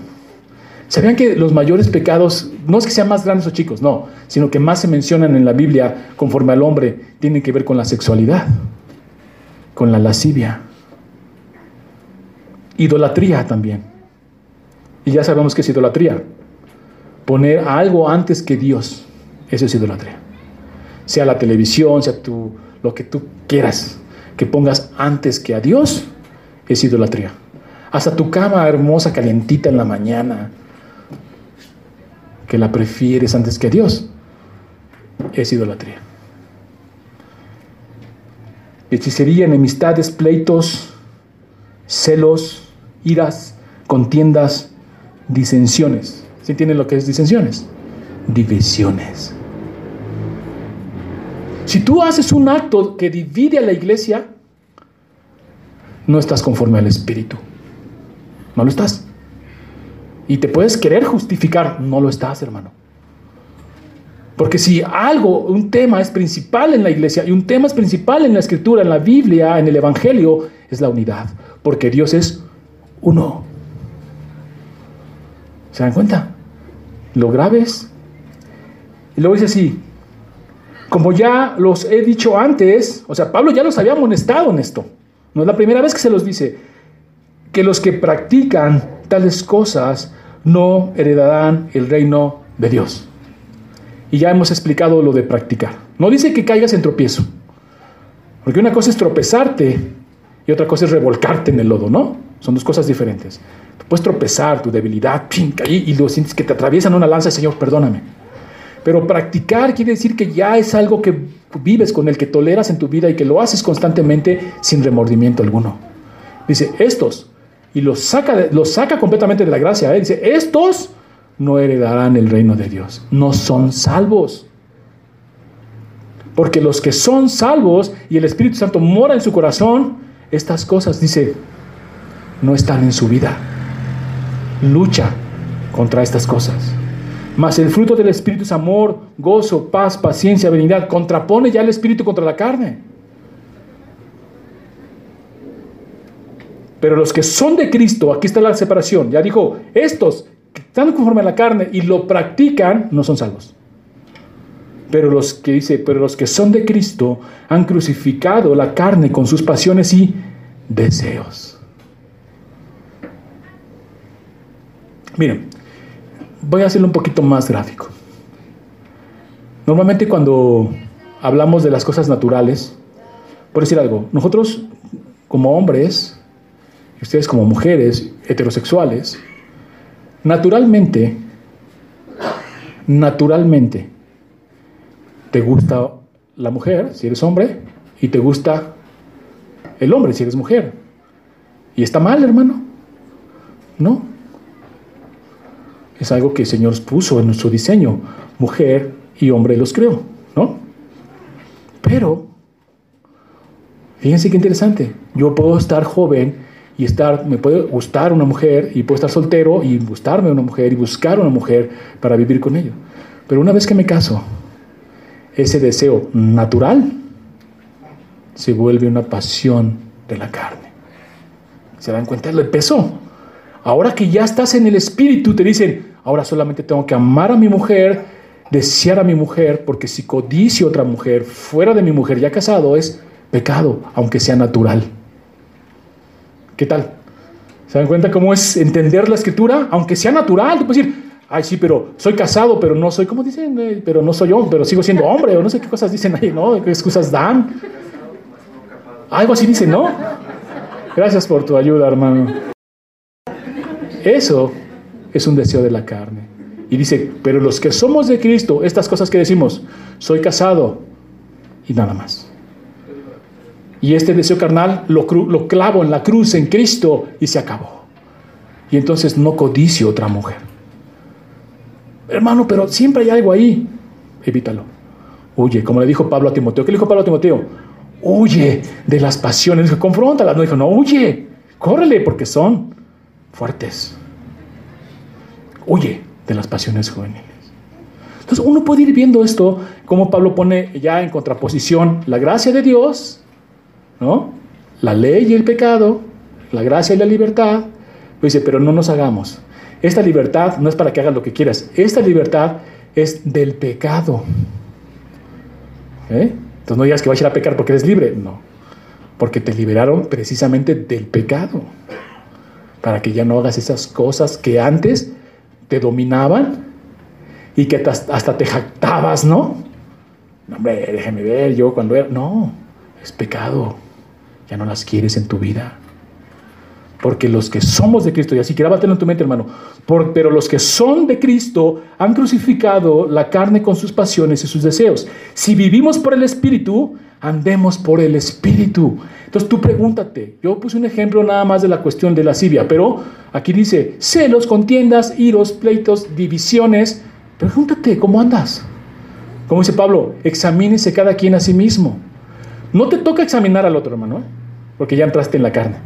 A: ¿Sabían que los mayores pecados, no es que sean más grandes o chicos, no, sino que más se mencionan en la Biblia conforme al hombre, tienen que ver con la sexualidad, con la lascivia, idolatría también. Y ya sabemos que es idolatría, poner algo antes que Dios, eso es idolatría sea la televisión, sea tu, lo que tú quieras, que pongas antes que a Dios, es idolatría. Hasta tu cama hermosa, calientita en la mañana, que la prefieres antes que a Dios, es idolatría. Hechicería, enemistades, pleitos, celos, iras, contiendas, disensiones. ¿Sí entienden lo que es disensiones? Divisiones. Si tú haces un acto que divide a la iglesia, no estás conforme al Espíritu. No lo estás. Y te puedes querer justificar, no lo estás, hermano. Porque si algo, un tema es principal en la iglesia y un tema es principal en la escritura, en la Biblia, en el Evangelio, es la unidad. Porque Dios es uno. ¿Se dan cuenta? Lo graves. Y luego dice así, como ya los he dicho antes, o sea, Pablo ya los había amonestado en esto. No es la primera vez que se los dice, que los que practican tales cosas no heredarán el reino de Dios. Y ya hemos explicado lo de practicar. No dice que caigas en tropiezo, porque una cosa es tropezarte y otra cosa es revolcarte en el lodo, ¿no? Son dos cosas diferentes. puedes tropezar, tu debilidad, y lo sientes que te atraviesan una lanza, Señor, perdóname. Pero practicar quiere decir que ya es algo que vives con el que toleras en tu vida y que lo haces constantemente sin remordimiento alguno. Dice, estos, y los saca, los saca completamente de la gracia. ¿eh? Dice, estos no heredarán el reino de Dios, no son salvos. Porque los que son salvos y el Espíritu Santo mora en su corazón, estas cosas, dice, no están en su vida. Lucha contra estas cosas. Mas el fruto del Espíritu es amor, gozo, paz, paciencia, benignidad. Contrapone ya el Espíritu contra la carne. Pero los que son de Cristo, aquí está la separación. Ya dijo, estos que están conforme a la carne y lo practican, no son salvos. Pero los que dice, pero los que son de Cristo han crucificado la carne con sus pasiones y deseos. Miren, voy a hacerlo un poquito más gráfico. Normalmente cuando hablamos de las cosas naturales, por decir algo, nosotros como hombres, ustedes como mujeres heterosexuales, naturalmente, naturalmente, te gusta la mujer si eres hombre y te gusta el hombre si eres mujer. ¿Y está mal, hermano? ¿No? Es algo que el Señor puso en nuestro diseño. Mujer y hombre los creó, ¿no? Pero, fíjense qué interesante. Yo puedo estar joven y estar, me puede gustar una mujer y puedo estar soltero y gustarme una mujer y buscar una mujer para vivir con ella. Pero una vez que me caso, ese deseo natural se vuelve una pasión de la carne. ¿Se dan cuenta del peso? Ahora que ya estás en el espíritu, te dicen, ahora solamente tengo que amar a mi mujer, desear a mi mujer, porque si codicio otra mujer fuera de mi mujer ya casado es pecado, aunque sea natural. ¿Qué tal? ¿Se dan cuenta cómo es entender la escritura? Aunque sea natural, tú puedes decir, ay, sí, pero soy casado, pero no soy, ¿cómo dicen? Eh, pero no soy hombre, pero sigo siendo hombre, o no sé qué cosas dicen ahí, ¿no? ¿Qué excusas dan? Algo así dicen, ¿no? Gracias por tu ayuda, hermano. Eso es un deseo de la carne. Y dice, pero los que somos de Cristo, estas cosas que decimos, soy casado y nada más. Y este deseo carnal lo, clavo en la cruz, en Cristo, y se acabó. Y entonces no codicio otra mujer. Hermano, pero siempre hay algo ahí. Evítalo. Huye, como le dijo Pablo a Timoteo. ¿Qué le dijo Pablo a Timoteo? Huye de las pasiones. Dijo, confróntalas. No dijo, no, huye. Córrele, porque son fuertes. Huye de las pasiones juveniles. Entonces uno puede ir viendo esto, como Pablo pone ya en contraposición la gracia de Dios, ¿no? La ley y el pecado, la gracia y la libertad. Pues dice, pero no nos hagamos. Esta libertad no es para que hagas lo que quieras. Esta libertad es del pecado. ¿Eh? Entonces no digas que vas a ir a pecar porque eres libre. No. Porque te liberaron precisamente del pecado. Para que ya no hagas esas cosas que antes te dominaban y que hasta te jactabas, ¿no? No, hombre, déjeme ver, yo cuando era... No, es pecado. Ya no las quieres en tu vida. Porque los que somos de Cristo, y así grábatelo en tu mente, hermano, pero los que son de Cristo han crucificado la carne con sus pasiones y sus deseos. Si vivimos por el Espíritu, andemos por el Espíritu. Entonces tú pregúntate, yo puse un ejemplo nada más de la cuestión de la lascivia, pero aquí dice celos, contiendas, iros, pleitos, divisiones. Pregúntate, ¿cómo andas? Como dice Pablo, examínese cada quien a sí mismo. No te toca examinar al otro, hermano, ¿eh? porque ya entraste en la carne.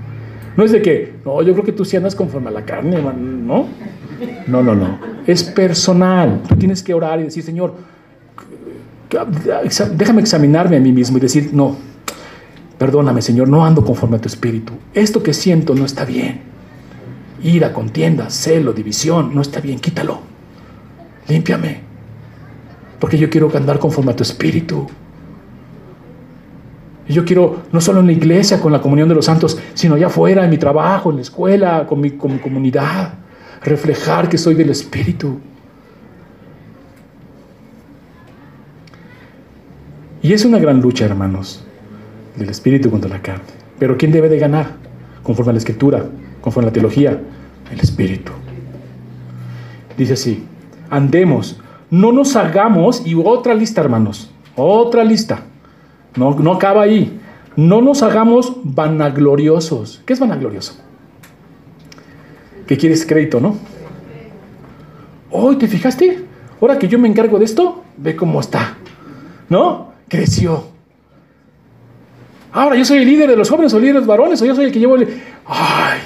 A: No es de que, no, yo creo que tú sí andas conforme a la carne, hermano, ¿no? No, no, no. Es personal. Tú tienes que orar y decir, Señor, déjame examinarme a mí mismo y decir, no, perdóname Señor, no ando conforme a tu espíritu. Esto que siento no está bien. Ira, contienda, celo, división, no está bien, quítalo. Límpiame. Porque yo quiero andar conforme a tu espíritu. Yo quiero, no solo en la iglesia, con la comunión de los santos, sino allá afuera, en mi trabajo, en la escuela, con mi, con mi comunidad, reflejar que soy del espíritu. Y es una gran lucha, hermanos, del espíritu contra la carne. Pero ¿quién debe de ganar? Conforme a la escritura, conforme a la teología, el espíritu. Dice así, andemos, no nos hagamos, y otra lista, hermanos, otra lista. No, no acaba ahí. No nos hagamos vanagloriosos. ¿Qué es vanaglorioso? Que quieres crédito, ¿no? Hoy, ¿te fijaste? Ahora que yo me encargo de esto, ve cómo está. ¿No? Creció. Ahora yo soy el líder de los jóvenes o líderes varones, o yo soy el que llevo el... Ay,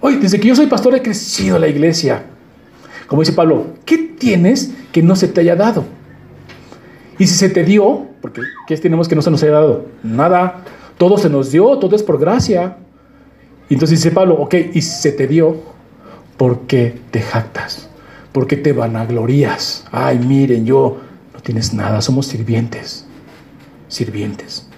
A: hoy desde que yo soy pastor he crecido la iglesia. Como dice Pablo, ¿qué tienes que no se te haya dado? Y si se te dio, porque ¿qué tenemos que no se nos haya dado? Nada. Todo se nos dio, todo es por gracia. Entonces dice Pablo, ok, y si se te dio, ¿por qué te jactas? ¿Por qué te vanaglorías? Ay, miren, yo no tienes nada, somos sirvientes sirvientes.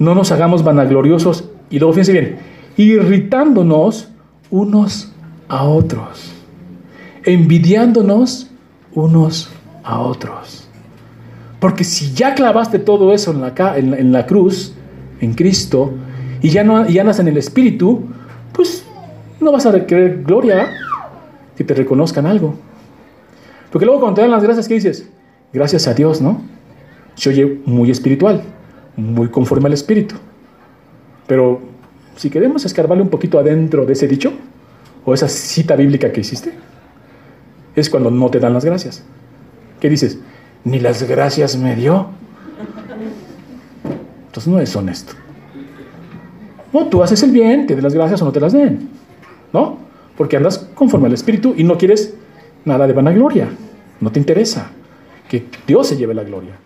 A: No nos hagamos vanagloriosos y luego fíjense bien, irritándonos unos a otros, envidiándonos unos a otros. Porque si ya clavaste todo eso en la, en la, cruz, en Cristo, y ya, no, ya nace en el Espíritu, pues no vas a querer gloria que te reconozcan algo. Porque luego cuando te dan las gracias, ¿qué dices? Gracias a Dios, ¿no? Se oye muy espiritual, muy conforme al espíritu. Pero si queremos escarbarle un poquito adentro de ese dicho, o esa cita bíblica que hiciste, es cuando no te dan las gracias. ¿Qué dices? Ni las gracias me dio. Entonces no es honesto. No, tú haces el bien, te den las gracias o no te las den. ¿No? Porque andas conforme al Espíritu y no quieres nada de vanagloria. No te interesa que Dios se lleve la gloria.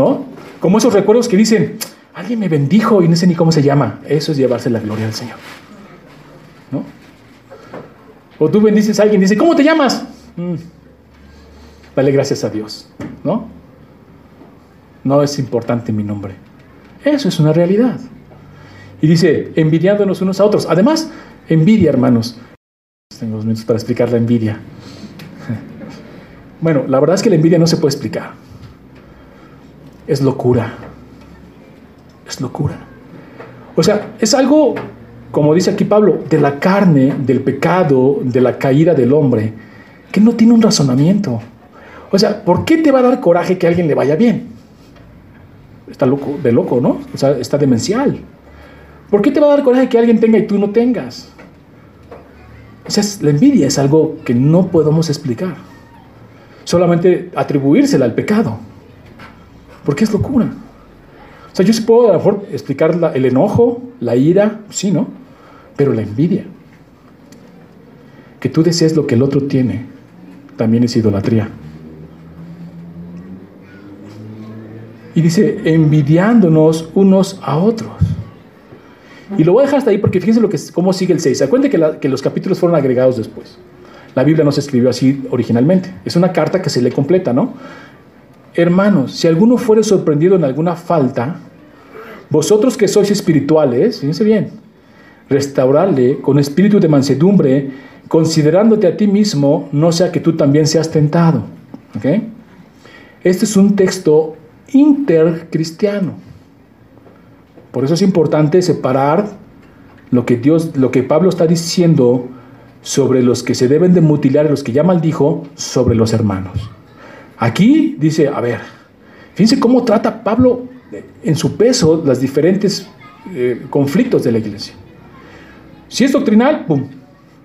A: ¿No? Como esos recuerdos que dicen, alguien me bendijo y no sé ni cómo se llama. Eso es llevarse la gloria al Señor. ¿No? O tú bendices a alguien y dice, ¿cómo te llamas? Mm. Dale gracias a Dios, ¿no? No es importante mi nombre. Eso es una realidad. Y dice, envidiándonos unos a otros. Además, envidia, hermanos. Tengo dos minutos para explicar la envidia. <laughs> Bueno, la verdad es que la envidia no se puede explicar. Es locura. Es locura. O sea, es algo, como dice aquí Pablo, de la carne, del pecado, de la caída del hombre, que no tiene un razonamiento. O sea, ¿por qué te va a dar coraje que alguien le vaya bien? Está loco, de loco, ¿no? O sea, está demencial. ¿Por qué te va a dar coraje que alguien tenga y tú no tengas? O sea, la envidia es algo que no podemos explicar. Solamente atribuírsela al pecado. Porque es locura. O sea, yo sí puedo a lo mejor explicar el enojo, la ira, sí, ¿no? Pero la envidia. Que tú desees lo que el otro tiene, también es idolatría. Y dice, envidiándonos unos a otros. Y lo voy a dejar hasta ahí porque fíjense lo que, cómo sigue el 6. Se que, que los capítulos fueron agregados después. La Biblia no se escribió así originalmente. Es una carta que se le completa, ¿no? Hermanos, si alguno fuere sorprendido en alguna falta, vosotros que sois espirituales, fíjense bien, restaurarle con espíritu de mansedumbre, considerándote a ti mismo, no sea que tú también seas tentado. ¿Ok? Este es un texto intercristiano. Por eso es importante separar lo que Dios, lo que Pablo está diciendo sobre los que se deben de mutilar, los que ya maldijo, sobre los hermanos. Aquí dice, a ver, fíjense cómo trata Pablo en su peso los diferentes eh, conflictos de la iglesia. Si es doctrinal, ¡pum!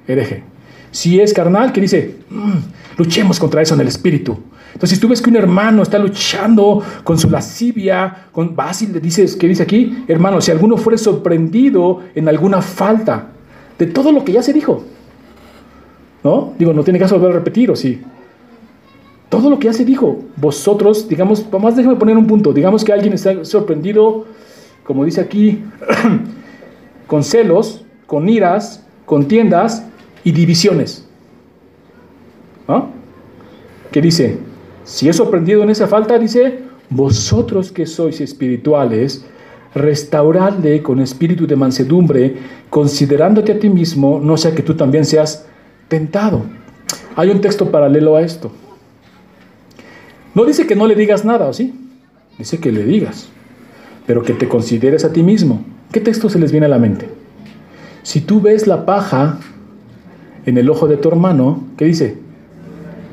A: hereje. Si es carnal, que dice, mm, luchemos contra eso en el espíritu. Entonces, si tú ves que un hermano está luchando con su lascivia, con Basil le dices, ¿qué dice aquí? Hermano, si alguno fuere sorprendido en alguna falta de todo lo que ya se dijo, ¿no? Digo, no tiene caso volver a repetir, ¿o sí? Todo lo que ya se dijo, vosotros, digamos, más déjame poner un punto, digamos que alguien está sorprendido, como dice aquí, <clears throat> con celos, con iras, contiendas y divisiones. ¿No? ¿Qué dice? Si es sorprendido en esa falta, dice, vosotros que sois espirituales, restauradle con espíritu de mansedumbre, considerándote a ti mismo, no sea que tú también seas tentado. Hay un texto paralelo a esto. No dice que no le digas nada, ¿o sí? Dice que le digas, pero que te consideres a ti mismo. ¿Qué texto se les viene a la mente? Si tú ves la paja en el ojo de tu hermano, ¿qué dice?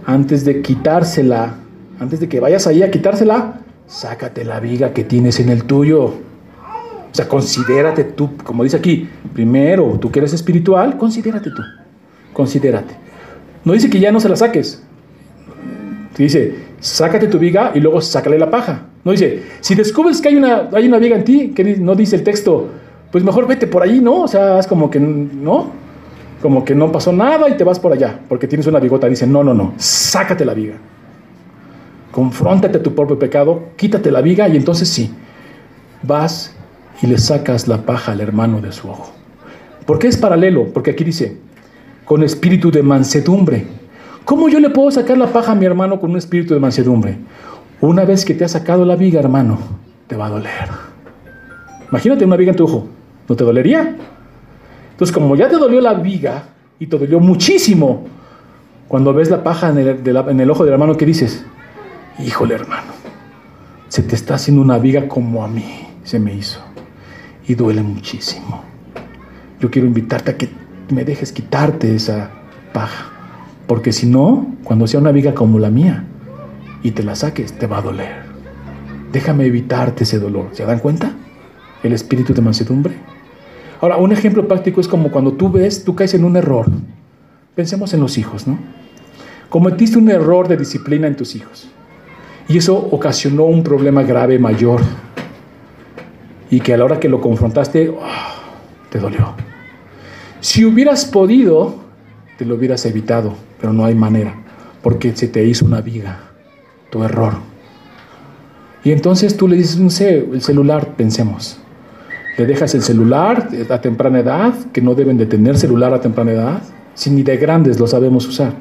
A: Antes de quitársela antes de que vayas ahí a quitársela, sácate la viga que tienes en el tuyo. O sea, considérate tú, como dice aquí, primero, tú que eres espiritual, considérate tú. Considérate. No dice que ya no se la saques. Dice, sácate tu viga y luego sácale la paja. No dice, si descubres que hay una, hay una viga en ti, que no dice el texto, pues mejor vete por ahí, ¿no? O sea, es como que, ¿no? Como que no pasó nada y te vas por allá, porque tienes una bigota. Dice, no, no, no, sácate la viga confróntate tu propio pecado, quítate la viga y entonces sí, vas y le sacas la paja al hermano de su ojo. ¿Por qué es paralelo? Porque aquí dice, con espíritu de mansedumbre. ¿Cómo yo le puedo sacar la paja a mi hermano con un espíritu de mansedumbre? Una vez que te ha sacado la viga, hermano, te va a doler. Imagínate una viga en tu ojo, ¿no te dolería? Entonces, como ya te dolió la viga y te dolió muchísimo, cuando ves la paja en el, en el ojo del hermano, ¿qué dices? híjole hermano, se te está haciendo una viga como a mí se me hizo y duele muchísimo. Yo quiero invitarte a que me dejes quitarte esa paja, porque si no, cuando sea una viga como la mía y te la saques, te va a doler. Déjame evitarte ese dolor. ¿Se dan cuenta? El espíritu de mansedumbre. Ahora, un ejemplo práctico es como cuando tú ves, tú caes en un error. Pensemos en los hijos, ¿no? Cometiste un error de disciplina en tus hijos. Y eso ocasionó un problema grave mayor. Y que a la hora que lo confrontaste, ah, te dolió. Si hubieras podido, te lo hubieras evitado, pero no hay manera, porque se te hizo una viga, tu error. Y entonces tú le dices, no sé, el celular, pensemos. Le dejas el celular a temprana edad, que no deben de tener celular a temprana edad, si ni de grandes lo sabemos usar.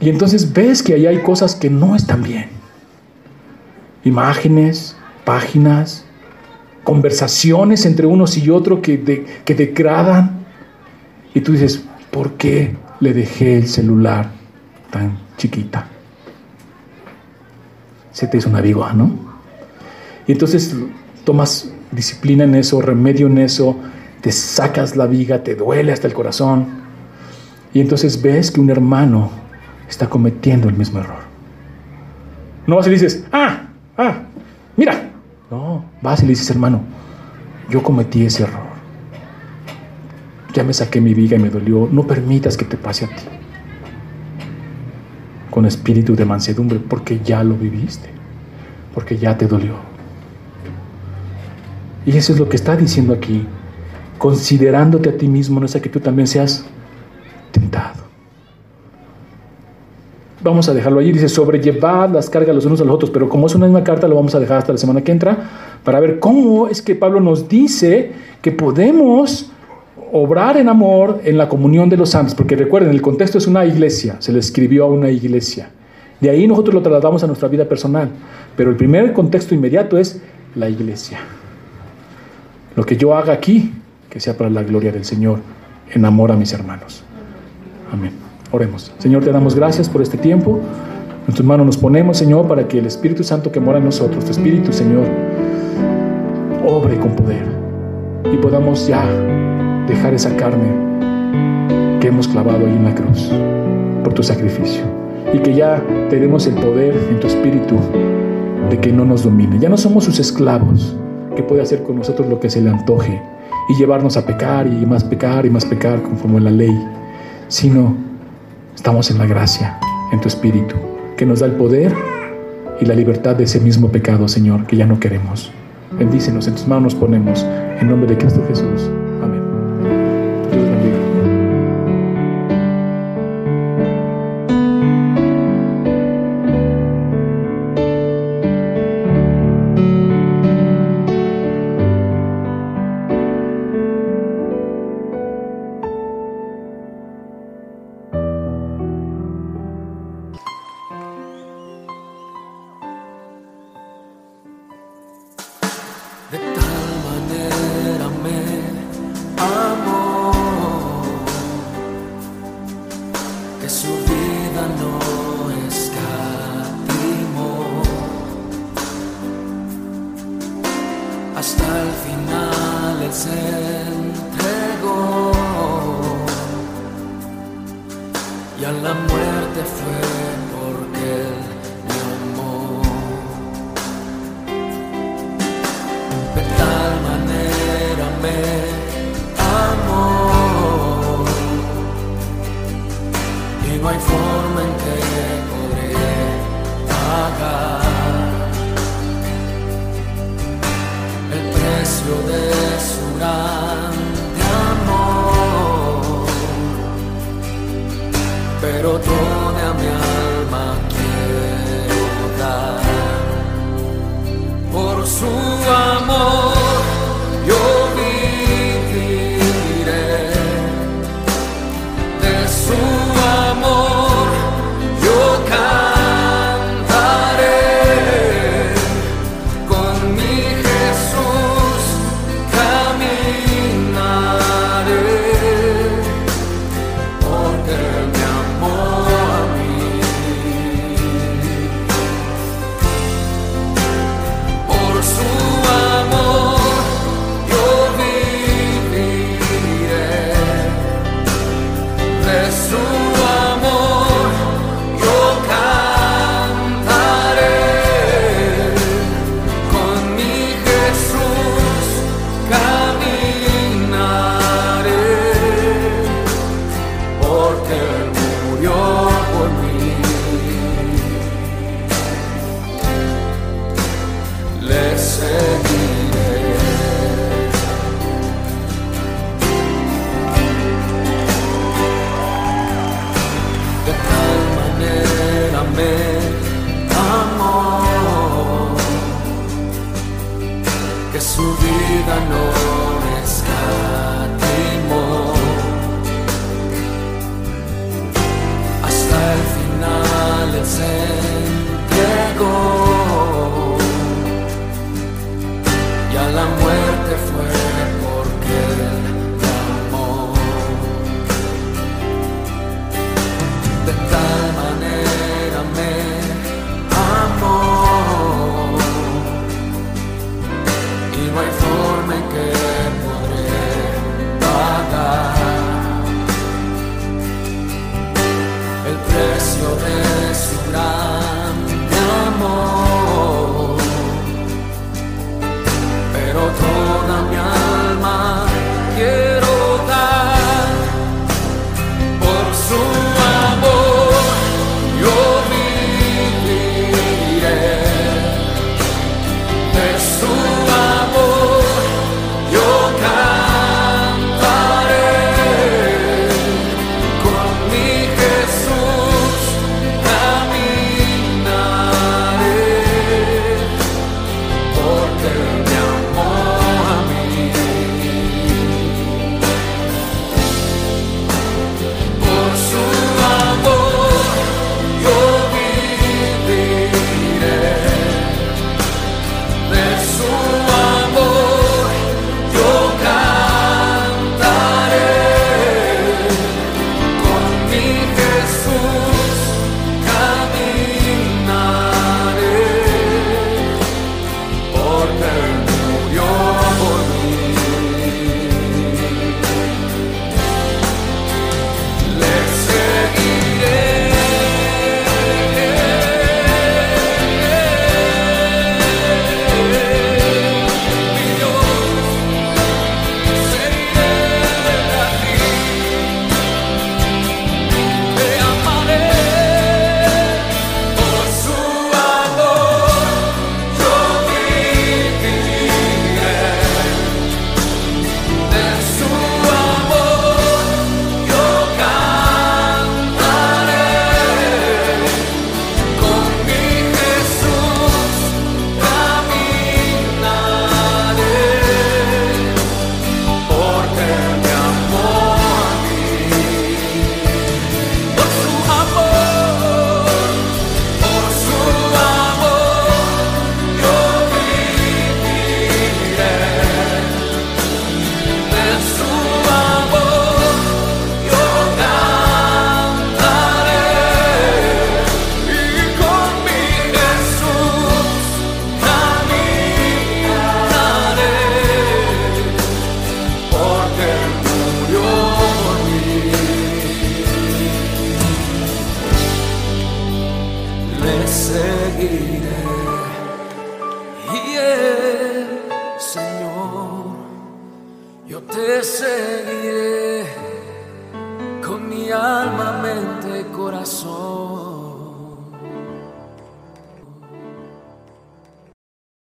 A: Y entonces ves que ahí hay cosas que no están bien. Imágenes, páginas,
B: conversaciones entre unos y otros que, que degradan. Y tú dices, ¿por qué le dejé el celular tan chiquita? Se te hizo una viga, ¿no? Y entonces tomas disciplina en eso, remedio en eso, te sacas la viga, te duele hasta el corazón. Y entonces ves que un hermano está cometiendo el mismo error. No vas y dices, ah, ah, mira. No, vas y le dices, hermano, yo cometí ese error. Ya me saqué mi viga y me dolió. No permitas que te pase a ti. Con espíritu de mansedumbre, porque ya lo viviste, porque ya te dolió. Y eso es lo que está diciendo aquí considerándote a ti mismo, no sea que tú también seas tentado. Vamos a dejarlo allí, dice, sobrellevar las cargas los unos a los otros, pero como es una misma carta, lo vamos a dejar hasta la semana que entra, para ver cómo es que Pablo nos dice que podemos obrar en amor en la comunión de los santos, porque recuerden, el contexto es una iglesia, se le escribió a una iglesia. De ahí nosotros lo trasladamos a nuestra vida personal, pero el primer contexto inmediato es la iglesia. Lo que yo haga aquí que sea para la gloria del Señor. Enamora a mis hermanos. Amén. Oremos. Señor, te damos gracias por este tiempo. En tus manos nos ponemos, Señor, para que el Espíritu Santo que mora en nosotros, tu Espíritu, Señor, obre con poder y podamos ya dejar esa carne que hemos clavado ahí en la cruz por tu sacrificio y que ya tenemos el poder en tu Espíritu de que no nos domine. Ya no somos sus esclavos, que puede hacer con nosotros lo que se le antoje y llevarnos a pecar y más pecar y más pecar conforme a la ley, sino estamos en la gracia, en tu espíritu, que nos da el poder y la libertad de ese mismo pecado, Señor, que ya no queremos. Bendícenos, en tus manos ponemos, en nombre de Cristo Jesús.